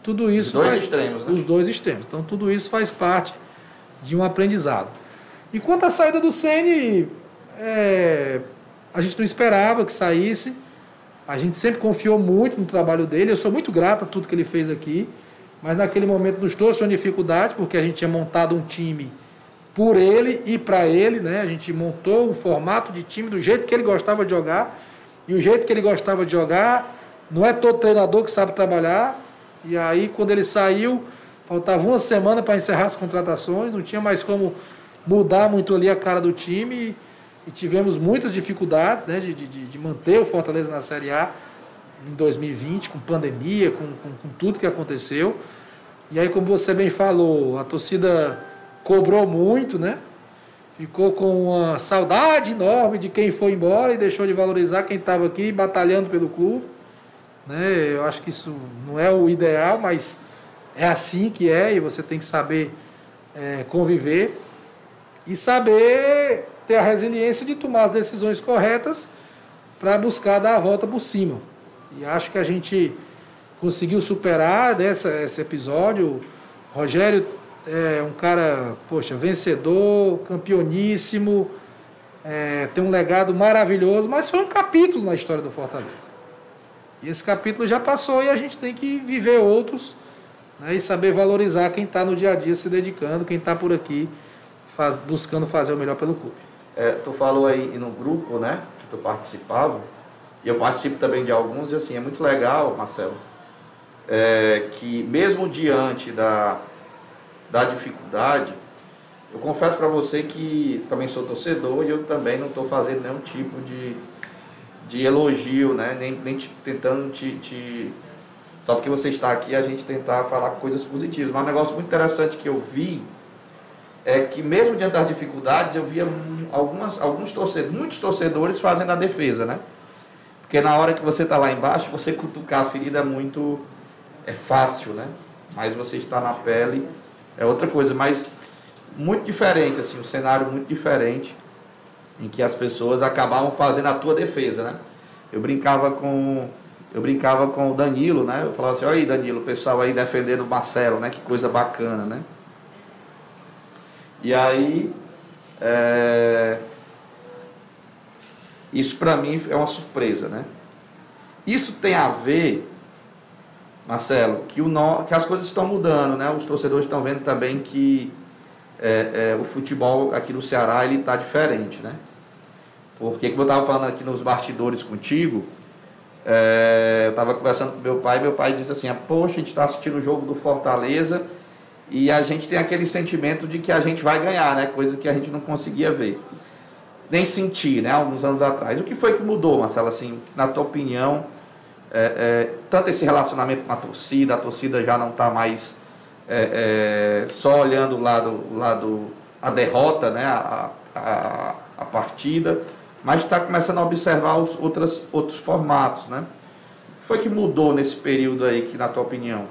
Tudo isso. Os dois faz, extremos, né? Os dois extremos. Então tudo isso faz parte de um aprendizado. E quanto à saída do Sene, é, a gente não esperava que saísse. A gente sempre confiou muito no trabalho dele. Eu sou muito grato a tudo que ele fez aqui. Mas naquele momento nos trouxe uma dificuldade, porque a gente tinha montado um time por ele e para ele. Né? A gente montou um formato de time do jeito que ele gostava de jogar. E o jeito que ele gostava de jogar, não é todo treinador que sabe trabalhar. E aí, quando ele saiu, faltava uma semana para encerrar as contratações, não tinha mais como mudar muito ali a cara do time e tivemos muitas dificuldades né, de, de, de, manter o Fortaleza na Série A em 2020, com pandemia, com, com, com, tudo que aconteceu. E aí, como você bem falou, a torcida cobrou muito, né? Ficou com uma saudade enorme de quem foi embora e deixou de valorizar quem estava aqui batalhando pelo clube. Né? Eu acho que isso não é o ideal, mas é assim que é e você tem que saber é, conviver e saber ter a resiliência de tomar as decisões corretas para buscar dar a volta por cima. E acho que a gente conseguiu superar dessa, esse episódio. Rogério é um cara, poxa, vencedor, campeoníssimo, é, tem um legado maravilhoso, mas foi um capítulo na história do Fortaleza. E esse capítulo já passou e a gente tem que viver outros né, e saber valorizar quem está no dia a dia se dedicando, quem está por aqui faz, buscando fazer o melhor pelo clube. É, tu falou aí no grupo, né, que tu participava, e eu participo também de alguns, e assim, é muito legal, Marcelo, é, que mesmo diante da, da dificuldade, eu confesso para você que também sou torcedor e eu também não estou fazendo nenhum tipo de, de elogio, né, nem, nem te, tentando te, te... Só porque você está aqui, a gente tentar falar coisas positivas. Mas um negócio muito interessante que eu vi é que mesmo diante das dificuldades, eu via algumas, alguns torcedores, muitos torcedores fazendo a defesa, né? Porque na hora que você está lá embaixo, você cutucar a ferida é muito é fácil, né? Mas você está na pele é outra coisa, mas muito diferente assim, um cenário muito diferente. em que as pessoas acabavam fazendo a tua defesa, né? Eu brincava com eu brincava com o Danilo, né? Eu falava assim, olha aí Danilo, o pessoal aí defendendo o Marcelo, né? Que coisa bacana, né? E aí é... isso para mim é uma surpresa, né? Isso tem a ver, Marcelo, que, o no... que as coisas estão mudando, né? Os torcedores estão vendo também que é, é, o futebol aqui no Ceará ele está diferente, né? Porque como eu estava falando aqui nos bastidores contigo, é, eu estava conversando com meu pai, meu pai disse assim, ah, poxa, a gente está assistindo o jogo do Fortaleza e a gente tem aquele sentimento de que a gente vai ganhar, né? Coisa que a gente não conseguia ver. Nem sentir, né? Alguns anos atrás. O que foi que mudou, Marcelo, assim, na tua opinião, é, é, tanto esse relacionamento com a torcida, a torcida já não está mais é, é, só olhando o lado, lado a derrota, né? a, a, a partida, mas está começando a observar os, outras, outros formatos, né? O que foi que mudou nesse período aí, que, na tua opinião?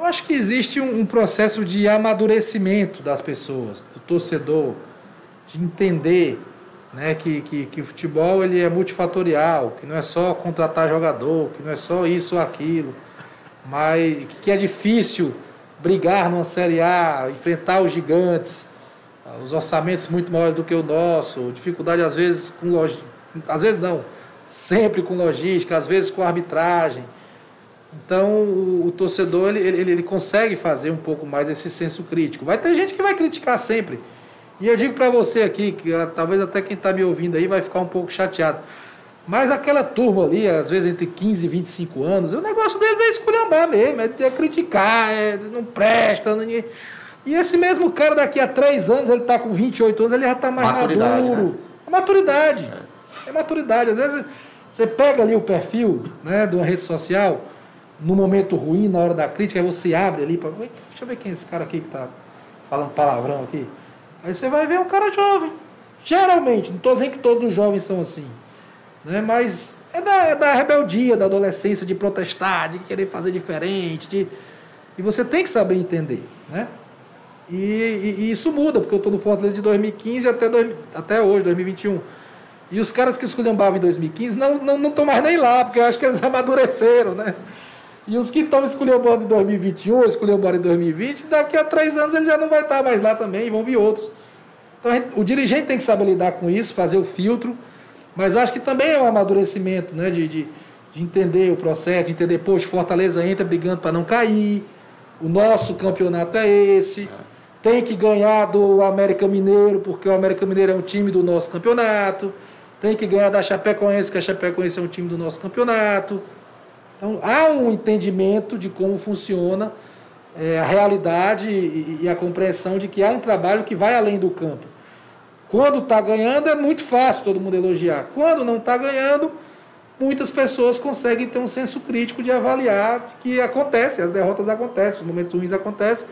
Eu acho que existe um, um processo de amadurecimento das pessoas, do torcedor, de entender né, que, que, que o futebol ele é multifatorial, que não é só contratar jogador, que não é só isso ou aquilo, mas que é difícil brigar numa Série A, enfrentar os gigantes, os orçamentos muito maiores do que o nosso, dificuldade às vezes com logística, às vezes não, sempre com logística, às vezes com arbitragem. Então o, o torcedor ele, ele, ele, consegue fazer um pouco mais esse senso crítico. Vai ter gente que vai criticar sempre. E eu digo para você aqui, que ah, talvez até quem está me ouvindo aí vai ficar um pouco chateado. Mas aquela turma ali, às vezes entre 15 e 25 anos, o negócio deles é esculhambar mesmo, é criticar, é, não presta. Não... E esse mesmo cara daqui a três anos, ele está com 28 anos, ele já está mais maturidade, maduro. Né? É maturidade. É. é maturidade. Às vezes você pega ali o perfil né, de uma rede social, no momento ruim, na hora da crítica, aí você abre ali para. Deixa eu ver quem é esse cara aqui que está falando palavrão aqui. Aí você vai ver um cara jovem. Geralmente, não estou dizendo que todos os jovens são assim. Né, mas é da, é da rebeldia, da adolescência, de protestar, de querer fazer diferente. De... E você tem que saber entender. Né? E, e, e, isso muda, porque eu estou no Fortaleza de 2015 até, dois, até hoje, 2021. E os caras que esculhambavam em 2015 não estão não, não mais nem lá, porque eu acho que eles amadureceram, né? E os que estão esculhambando em 2021, esculhambando em 2020, daqui a três anos ele já não vai estar mais lá também, vão vir outros. Então gente, o dirigente tem que saber lidar com isso, fazer o filtro, mas acho que também é um amadurecimento, né? De, de, de entender o processo, de entender, poxa, Fortaleza entra brigando para não cair, o nosso campeonato é esse. É tem que ganhar do América Mineiro, porque o América Mineiro é um time do nosso campeonato, tem que ganhar da Chapecoense, porque a Chapecoense é um time do nosso campeonato. Então há um entendimento de como funciona é, a realidade e, e, a compreensão de que há um trabalho que vai além do campo. Quando está ganhando é muito fácil todo mundo elogiar. Quando não está ganhando, muitas pessoas conseguem ter um senso crítico de avaliar que acontece, as derrotas acontecem, os momentos ruins acontecem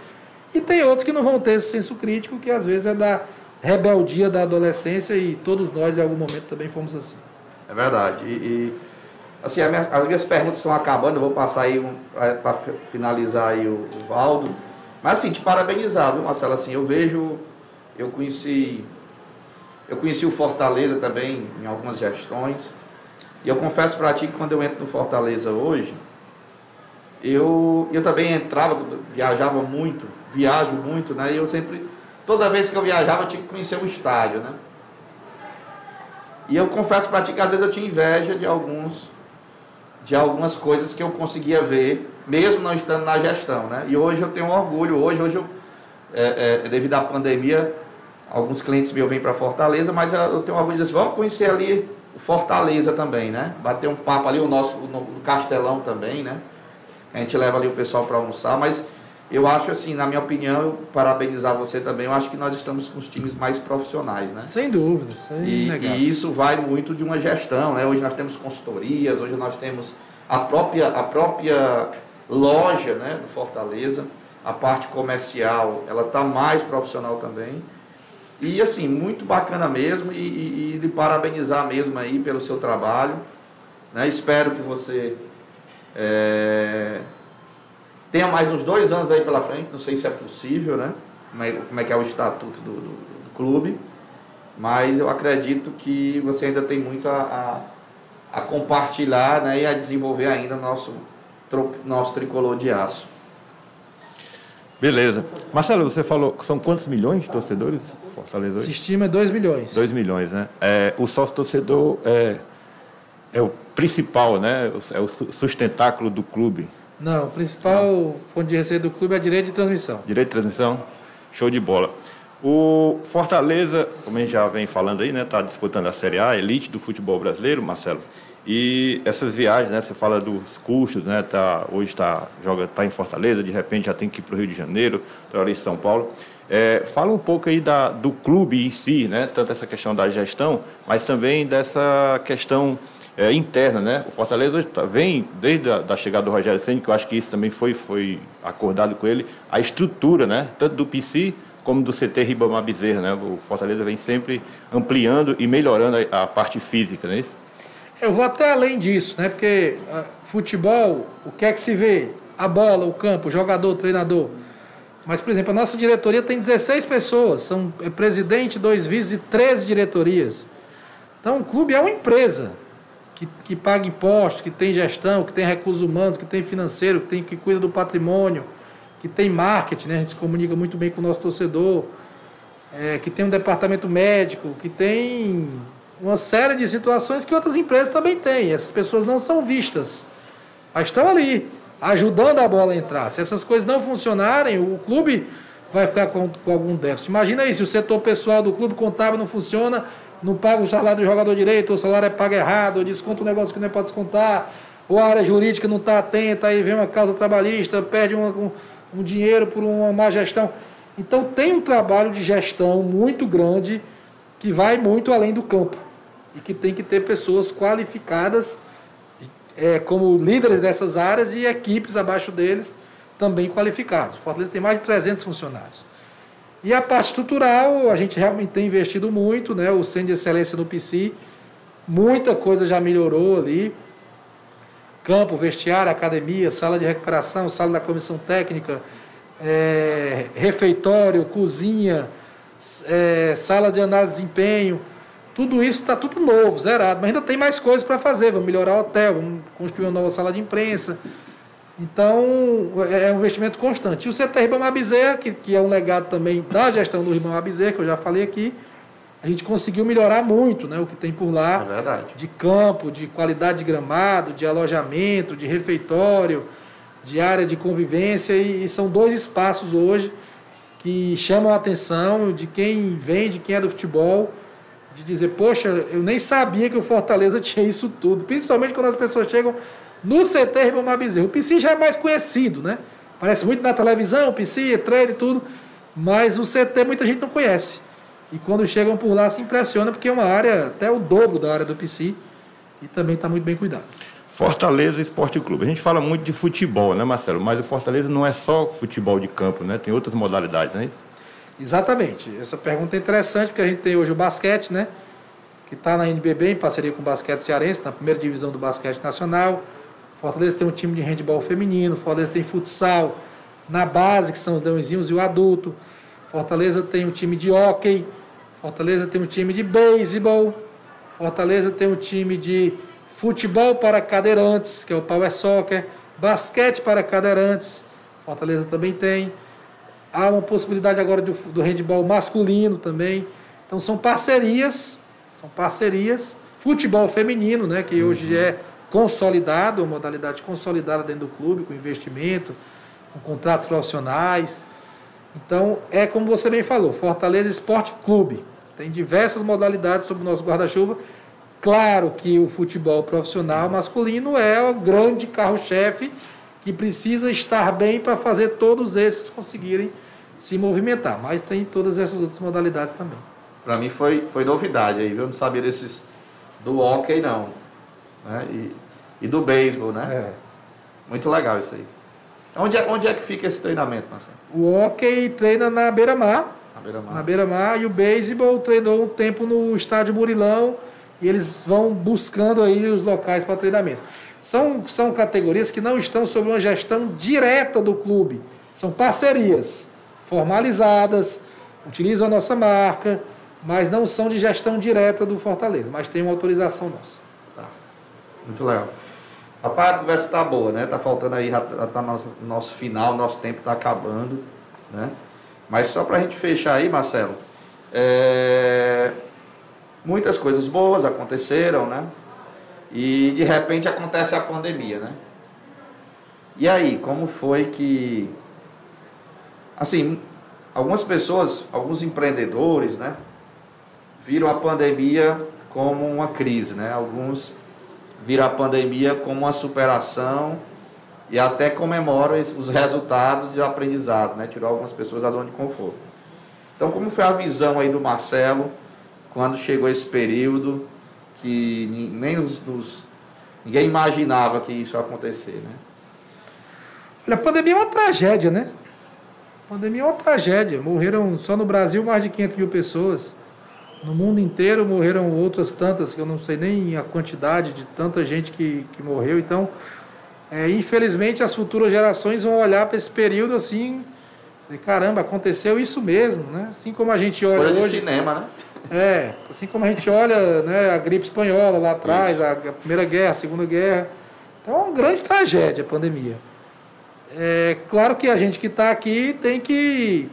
e tem outros que não vão ter esse senso crítico, que às vezes é da rebeldia da adolescência e todos nós em algum momento também fomos assim. É verdade. E, e assim, as minhas, as minhas, perguntas estão acabando, eu vou passar aí um, para finalizar aí o, o, Valdo. Mas assim, te parabenizar, viu, Marcelo? Assim, eu vejo, eu conheci, eu conheci o Fortaleza também em algumas gestões. E eu confesso para ti que quando eu entro no Fortaleza hoje, eu, eu também entrava, viajava muito, viajo muito, né? E eu sempre, toda vez que eu viajava, eu tinha que conhecer o estádio, né? E eu confesso para ti que às vezes eu tinha inveja de alguns, de algumas coisas que eu conseguia ver, mesmo não estando na gestão, né? E hoje eu tenho orgulho, hoje, hoje eu, é, é, devido à pandemia, alguns clientes meus vêm para Fortaleza, mas eu tenho orgulho de dizer, assim, vamos conhecer ali Fortaleza também, né? Bater um papo ali, o nosso, no, no Castelão também, né? A gente leva ali o pessoal para almoçar, mas eu acho assim, na minha opinião, eu parabenizar você também, eu acho que nós estamos com os times mais profissionais, né? Sem dúvida, sem e, e isso vai muito de uma gestão, né? Hoje nós temos consultorias, hoje nós temos a própria, a própria loja né, do Fortaleza, a parte comercial, ela está mais profissional também. E assim, muito bacana mesmo, e, e, e lhe parabenizar mesmo aí pelo seu trabalho. Né? Espero que você é, tenha mais uns dois anos aí pela frente, não sei se é possível, né? Como é, como é que é o estatuto do, do, do clube. mas eu acredito que você ainda tem muito a, a, a compartilhar né, e a desenvolver ainda o nosso, nosso tricolor de aço. Beleza. Marcelo, você falou, são quantos milhões de torcedores Fortaleza Se estima 2 milhões. 2 milhões, né? É, o sócio torcedor é, é o principal, né? É o sustentáculo do clube. Não, o principal Não. fonte de receita do clube é direito de transmissão. Direito de transmissão? Show de bola. O Fortaleza, como a gente já vem falando aí, né? Está disputando a Série A, elite do futebol brasileiro, Marcelo. E essas viagens, né? Você fala dos custos, né? Tá, hoje está joga tá em Fortaleza, de repente já tem que ir para o Rio de Janeiro, para em São Paulo. É, fala um pouco aí da, do clube em si, né? Tanto essa questão da gestão, mas também dessa questão é, interna, né? O Fortaleza tá, vem desde a da chegada do Rogério Senna, que eu acho que isso também foi, foi acordado com ele, a estrutura, né? Tanto do PC como do CT Ribamar Bezerra, né? O Fortaleza vem sempre ampliando e melhorando a, a parte física, não é isso? Eu vou até além disso, né? Porque uh, futebol, o que é que se vê? A bola, o campo, o jogador, o treinador. Mas, por exemplo, a nossa diretoria tem 16 pessoas, são é presidente, dois vices e 13 diretorias. Então, o clube é uma empresa que, que paga impostos, que tem gestão, que tem recursos humanos, que tem financeiro, que, tem, que cuida do patrimônio, que tem marketing, né? a gente se comunica muito bem com o nosso torcedor, é, que tem um departamento médico, que tem uma série de situações que outras empresas também têm. Essas pessoas não são vistas, mas estão ali, ajudando a bola a entrar. Se essas coisas não funcionarem, o clube vai ficar com, com algum déficit. Imagina aí, se o setor pessoal do clube contábil não funciona, não paga o salário do jogador direito, o salário é pago errado, desconta um negócio que não é para descontar, ou a área jurídica não está atenta, aí vem uma causa trabalhista, perde um, um, um dinheiro por uma má gestão. Então tem um trabalho de gestão muito grande que vai muito além do campo e que tem que ter pessoas qualificadas é, como líderes dessas áreas e equipes abaixo deles também qualificados. O Fortaleza tem mais de 300 funcionários. E a parte estrutural, a gente realmente tem investido muito, né? o Centro de Excelência no PC, muita coisa já melhorou ali. Campo, vestiário, academia, sala de recuperação, sala da comissão técnica, é, refeitório, cozinha, é, sala de análise de desempenho, tudo isso está tudo novo, zerado, mas ainda tem mais coisas para fazer. Vamos melhorar o hotel, vamos construir uma nova sala de imprensa. Então, é, é um investimento constante. E o CT Ribamar Bezerra, que, que é um legado também da gestão do Ribamar Bezerra, que eu já falei aqui, a gente conseguiu melhorar muito né, o que tem por lá. É de campo, de qualidade de gramado, de alojamento, de refeitório, de área de convivência. E, e são dois espaços hoje que chamam a atenção de quem vem, de quem é do futebol de dizer, poxa, eu nem sabia que o Fortaleza tinha isso tudo. Principalmente quando as pessoas chegam no CT Ribamar Bezerra. O PC já é mais conhecido, né? Parece muito na televisão, o PC, treino e tudo. Mas o CT muita gente não conhece. E quando chegam por lá se impressiona porque é uma área até o dobro da área do PC e também está muito bem cuidado. Fortaleza Esporte Clube. A gente fala muito de futebol, né, Marcelo? Mas o Fortaleza não é só futebol de campo, né? Tem outras modalidades, não é isso? Exatamente. Essa pergunta é interessante porque a gente tem hoje o basquete, né? Que está na NBB em parceria com o basquete cearense, na primeira divisão do basquete nacional. Fortaleza tem um time de handebol feminino, Fortaleza tem futsal na base, que são os leõezinhos e o adulto. Fortaleza tem um time de hóquei, Fortaleza tem um time de beisebol, Fortaleza tem um time de futebol para cadeirantes, que é o Power Soccer, basquete para cadeirantes, Fortaleza também tem. Há uma possibilidade agora do, do handball masculino também. Então são parcerias, são parcerias. Futebol feminino, né, que hoje uhum. é consolidado, uma modalidade consolidada dentro do clube, com investimento, com contratos profissionais. Então, é como você bem falou, Fortaleza Esporte Clube. Tem diversas modalidades sob o nosso guarda-chuva. Claro que o futebol profissional masculino é o grande carro-chefe que precisa estar bem para fazer todos esses conseguirem se movimentar. Mas tem todas essas outras modalidades também. Para mim foi, foi novidade aí? Eu não sabia desses do hockey não. Né? E, e do beisebol, né? É. Muito legal isso aí. Onde é, onde é que fica esse treinamento, Marcelo? O hockey treina na beira-mar. Na beira-mar. Na beira-mar. E o beisebol treinou um tempo no estádio Murilão. E eles vão buscando aí os locais para treinamento. São, são categorias que não estão sob uma gestão direta do clube. São parcerias formalizadas, utilizam a nossa marca, mas não são de gestão direta do Fortaleza, mas tem uma autorização nossa. Tá. Muito legal. Rapaz, a conversa está boa, né? Tá faltando aí, já tá nosso, nosso final, nosso tempo está acabando, né? Mas só para a gente fechar aí, Marcelo, é... muitas coisas boas aconteceram, né? E de repente acontece a pandemia, né? E aí, como foi que. Assim, algumas pessoas, alguns empreendedores, né? Viram a pandemia como uma crise, né? Alguns viram a pandemia como uma superação e até comemoram os resultados de aprendizado, né? Tirou algumas pessoas da zona de conforto. Então, como foi a visão aí do Marcelo quando chegou esse período que nem os, os, ninguém imaginava que isso ia acontecer, né? A pandemia é uma tragédia, né? A pandemia é uma tragédia. Morreram só no Brasil mais de 500 mil pessoas. No mundo inteiro morreram outras tantas, que eu não sei nem a quantidade de tanta gente que, que morreu. Então, é, infelizmente, as futuras gerações vão olhar para esse período assim. E, caramba, aconteceu isso mesmo, né? Assim como a gente olha Coisa hoje. De cinema, né? É, assim como a gente olha né, a gripe espanhola lá atrás, a, a, Primeira Guerra, a Segunda Guerra. Então é uma grande tragédia a pandemia. É claro que a gente que está aqui tem que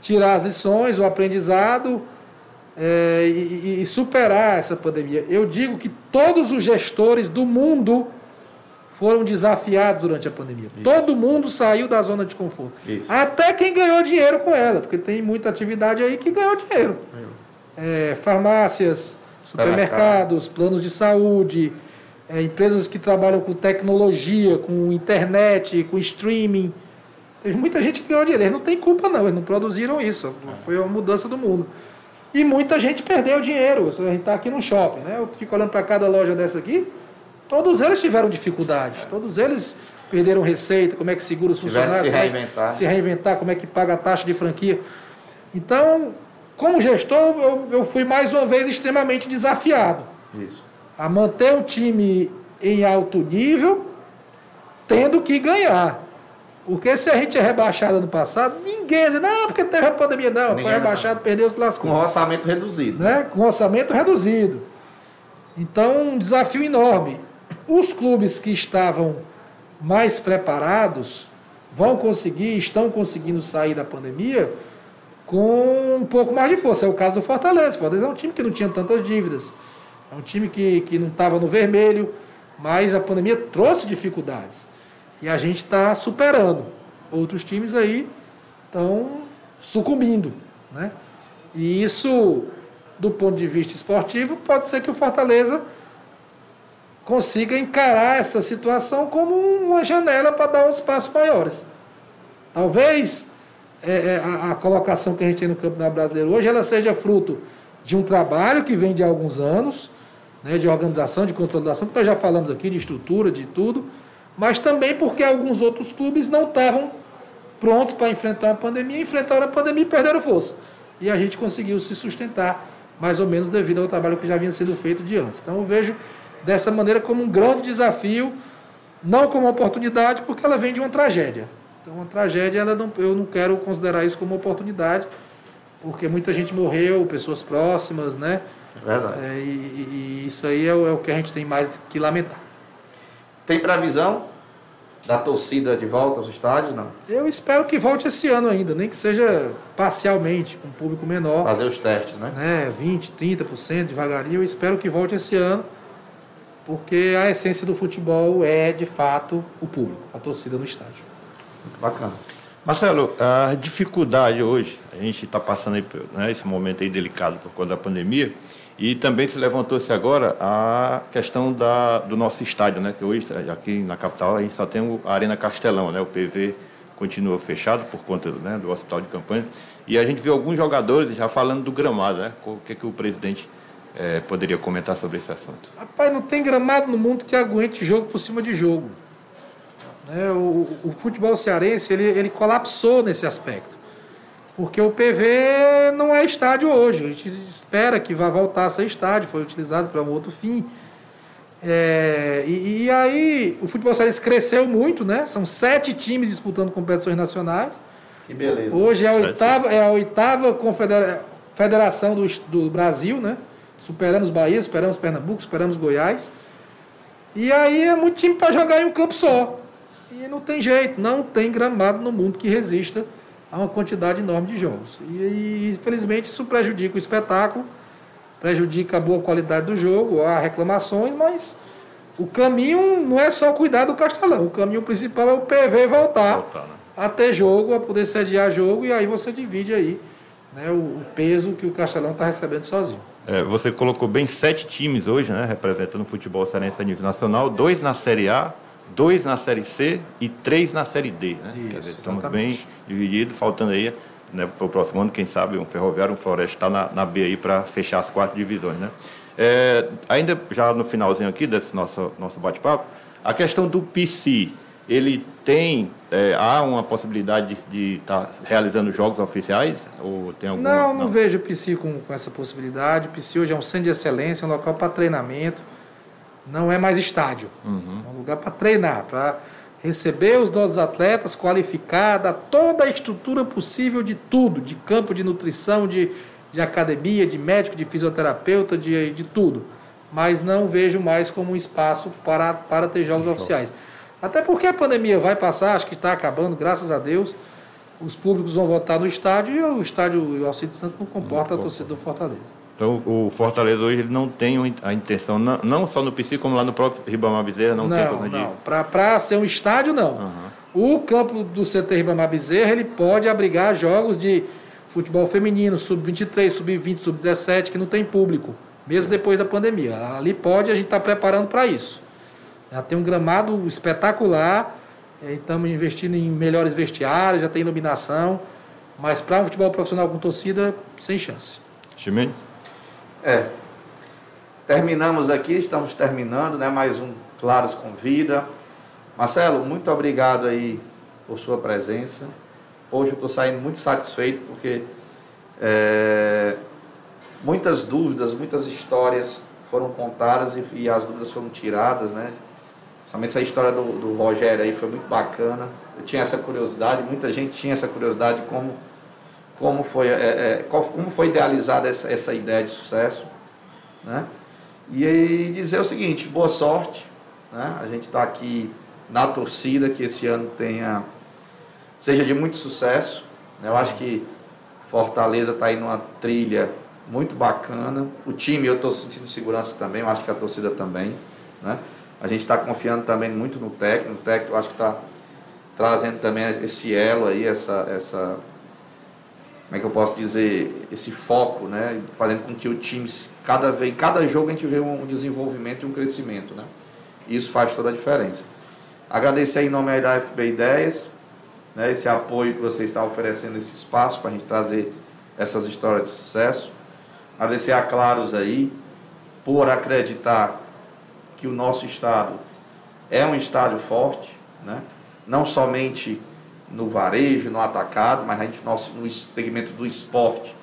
tirar as lições, o aprendizado é, e, e, superar essa pandemia. Eu digo que todos os gestores do mundo foram desafiados durante a pandemia. Isso. Todo mundo saiu da zona de conforto. Isso. Até quem ganhou dinheiro com ela, porque tem muita atividade aí que ganhou dinheiro. É, farmácias, supermercados, planos de saúde, é, empresas que trabalham com tecnologia, com internet, com streaming. Teve muita gente que ganhou dinheiro. Eles não têm culpa, não. Eles não produziram isso. Foi uma mudança do mundo. E muita gente perdeu dinheiro. A gente está aqui no shopping, né? Eu fico olhando para cada loja dessa aqui. Todos eles tiveram dificuldade. Todos eles perderam receita, como é que segura os funcionários. Se reinventar. É se reinventar, como é que paga a taxa de franquia. Então, como gestor, eu, eu fui mais uma vez extremamente desafiado. Isso a manter o time em alto nível, tendo que ganhar. Porque se a gente é rebaixado no passado, ninguém diz, não, porque teve a pandemia, não, ninguém foi rebaixado, não. perdeu os lascou. Com orçamento reduzido. Né? Com orçamento reduzido. Então, um desafio enorme. Os clubes que estavam mais preparados vão conseguir, estão conseguindo sair da pandemia com um pouco mais de força. É o caso do Fortaleza. O Fortaleza é um time que não tinha tantas dívidas é um time que, que não estava no vermelho, mas a pandemia trouxe dificuldades. E a gente está superando. Outros times aí estão sucumbindo. Né? E isso, do ponto de vista esportivo, pode ser que o Fortaleza consiga encarar essa situação como uma janela para dar uns passos maiores. Talvez é, é, a, a, colocação que a gente tem no Campeonato Brasileiro hoje ela seja fruto de um trabalho que vem de alguns anos, né, de organização, de consolidação, porque nós já falamos aqui de estrutura, de tudo, mas também porque alguns outros clubes não estavam prontos para enfrentar a pandemia, enfrentaram a pandemia e perderam força. E a gente conseguiu se sustentar, mais ou menos devido ao trabalho que já vinha sendo feito de antes. Então eu vejo dessa maneira como um grande desafio, não como uma oportunidade, porque ela vem de uma tragédia. Então uma tragédia, não, eu não quero considerar isso como uma oportunidade, porque muita gente morreu, pessoas próximas, né? Verdade. É, e, e, isso aí é o, é o, que a gente tem mais que lamentar. Tem previsão da torcida de volta aos estádios, não? Eu espero que volte esse ano ainda, nem que seja parcialmente, com um público menor. Fazer os testes, né? né 20, 30% devagarinho. Eu espero que volte esse ano, porque a essência do futebol é, de fato, o público, a torcida no estádio. Muito bacana. Marcelo, a dificuldade hoje, a gente está passando aí, né, esse momento aí delicado por conta da pandemia, e também se levantou-se agora a questão da, do nosso estádio, né? Que hoje, aqui na capital, a gente só tem a Arena Castelão, né? O PV continua fechado por conta né, do hospital de campanha. E a gente viu alguns jogadores já falando do gramado, né? O que, que o presidente é, poderia comentar sobre esse assunto? Rapaz, não tem gramado no mundo que aguente jogo por cima de jogo. É, o, o futebol cearense ele, ele colapsou nesse aspecto. Porque o PV não é estádio hoje. A gente espera que vá voltar a ser estádio, foi utilizado para um outro fim. É, e, e, aí o futebol cearense cresceu muito, né? São sete times disputando competições nacionais. Que beleza. Hoje é a oitava, é a oitava confedera federação do, do Brasil, né? Superamos Bahia, superamos Pernambuco, superamos Goiás. E aí é muito time para jogar em um campo só. E não tem jeito, não tem gramado no mundo que resista a uma quantidade enorme de jogos. E, infelizmente isso prejudica o espetáculo, prejudica a boa qualidade do jogo, há reclamações, mas o caminho não é só cuidar do Castelão. O caminho principal é o PV voltar, voltar né? a ter jogo, a poder sediar jogo, e aí você divide aí né, o, o peso que o Castelão está recebendo sozinho. É, você colocou bem sete times hoje, né, representando o futebol cearense a nível nacional, dois na Série A, dois na Série C e três na Série D. Né? Isso, dizer, estamos bem divididos, faltando aí né, para o próximo ano, quem sabe, um Ferroviário, um Floresta está na, na B aí para fechar as quatro divisões. Né? É, ainda já no finalzinho aqui desse nosso, nosso bate-papo, a questão do PC, ele tem, é, há uma possibilidade de estar tá realizando jogos oficiais? Ou tem algum, não, não, não, vejo o PC com, com essa possibilidade. O PC hoje é um centro de excelência, é um local para treinamento, não é mais estádio. Uhum. É um lugar para treinar, para receber os nossos atletas qualificados, toda a estrutura possível de tudo, de campo de nutrição, de, de academia, de médico, de fisioterapeuta, de, de tudo. Mas não vejo mais como um espaço para, para ter jogos oficiais. Até porque a pandemia vai passar, acho que está acabando, graças a Deus. Os públicos vão voltar no estádio e o estádio Alcides Santos não comporta não a torcida do Fortaleza. Então o Fortaleza hoje ele não tem a intenção, não, não só no PC, como lá no próprio Ribamar Bezerra, não, não tem coisa Não, para ser um estádio, não. Uhum. O campo do CT Ribamar Bezerra, ele pode abrigar jogos de futebol feminino, sub-23, sub-20, sub-17, que não tem público, mesmo depois da pandemia. Ali pode, a gente está preparando para isso. Já tem um gramado espetacular, estamos investindo em melhores vestiários, já tem iluminação, mas para um futebol profissional com torcida, sem chance. Chimene? É. Terminamos aqui, estamos terminando, né? Mais um Claros Convida. Marcelo, muito obrigado aí por sua presença. Hoje eu estou saindo muito satisfeito porque é, muitas dúvidas, muitas histórias foram contadas e, e as dúvidas foram tiradas, né? Somente essa história do, do Rogério aí foi muito bacana. Eu tinha essa curiosidade, muita gente tinha essa curiosidade como, como, foi, é, é, como foi idealizada essa, essa ideia de sucesso. Né? E dizer o seguinte, boa sorte. Né? A gente está aqui na torcida que esse ano tenha seja de muito sucesso. Eu acho que Fortaleza está aí numa trilha muito bacana. O time eu estou sentindo segurança também, eu acho que a torcida também. Né? A gente está confiando também muito no técnico. O técnico acho que está trazendo também esse elo aí, essa, essa. Como é que eu posso dizer? Esse foco, né? Fazendo com que o time, cada vez, cada jogo a gente vê um desenvolvimento e um crescimento, né? Isso faz toda a diferença. Agradecer em nome da FB Ideias, né, esse apoio que você está oferecendo, esse espaço para a gente trazer essas histórias de sucesso. Agradecer a Claros aí por acreditar que o nosso estado é um estado forte, né? não somente no varejo, no atacado, mas a gente, nosso, no segmento do esporte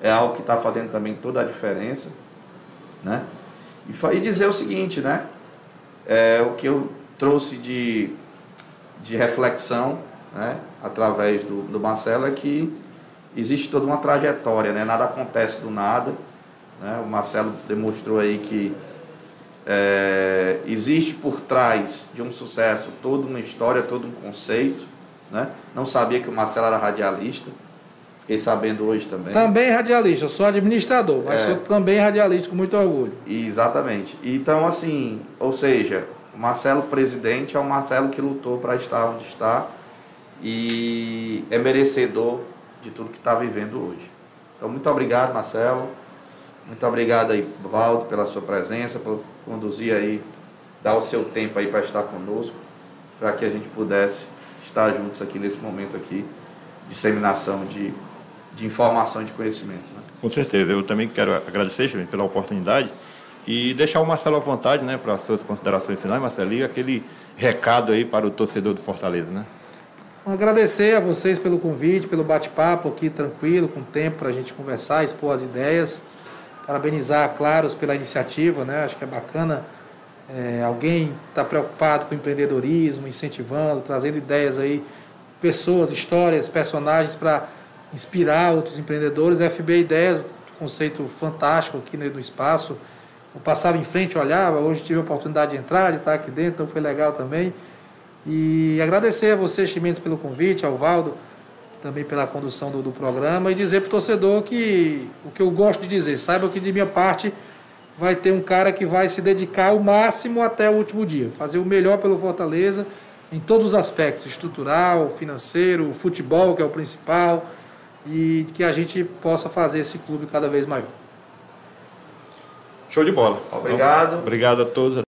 é algo que está fazendo também toda a diferença. Né? E, e dizer o seguinte, né? É, o que eu trouxe de, de reflexão né? através do, do Marcelo é que existe toda uma trajetória, né? nada acontece do nada. Né? O Marcelo demonstrou aí que é, existe por trás de um sucesso toda uma história, todo um conceito. Né? Não sabia que o Marcelo era radialista. Fiquei sabendo hoje também. Também radialista, sou administrador, mas é. sou também radialista com muito orgulho. Exatamente. Então, assim, ou seja, o Marcelo presidente é o Marcelo que lutou para estar onde está e é merecedor de tudo que está vivendo hoje. Então, muito obrigado, Marcelo. Muito obrigado aí, Valdo, pela sua presença, por conduzir aí, dar o seu tempo aí para estar conosco, para que a gente pudesse estar juntos aqui nesse momento aqui, disseminação de, de informação e de conhecimento. Né? Com certeza, eu também quero agradecer pela oportunidade e deixar o Marcelo à vontade, né, para as suas considerações finais, Marcelo, e aquele recado aí para o torcedor do Fortaleza, né? Agradecer a vocês pelo convite, pelo bate-papo aqui tranquilo, com tempo para a gente conversar, expor as ideias. Parabenizar a Claros pela iniciativa, né? Acho que é bacana é, alguém estar tá preocupado com empreendedorismo, incentivando, trazendo ideias aí, pessoas, histórias, personagens para inspirar outros empreendedores. FB Ideias, conceito fantástico aqui no espaço. Eu passava em frente, olhava, hoje tive a oportunidade de entrar, de estar aqui dentro, então foi legal também. E agradecer a você, Chimenez, pelo convite, ao Valdo, também pela condução do, do programa, e dizer para o torcedor que o que eu gosto de dizer, saiba que de minha parte vai ter um cara que vai se dedicar ao máximo até o último dia, fazer o melhor pelo Fortaleza em todos os aspectos, estrutural, financeiro, futebol, que é o principal, e que a gente possa fazer esse clube cada vez maior. Show de bola. Obrigado. Obrigado a todos.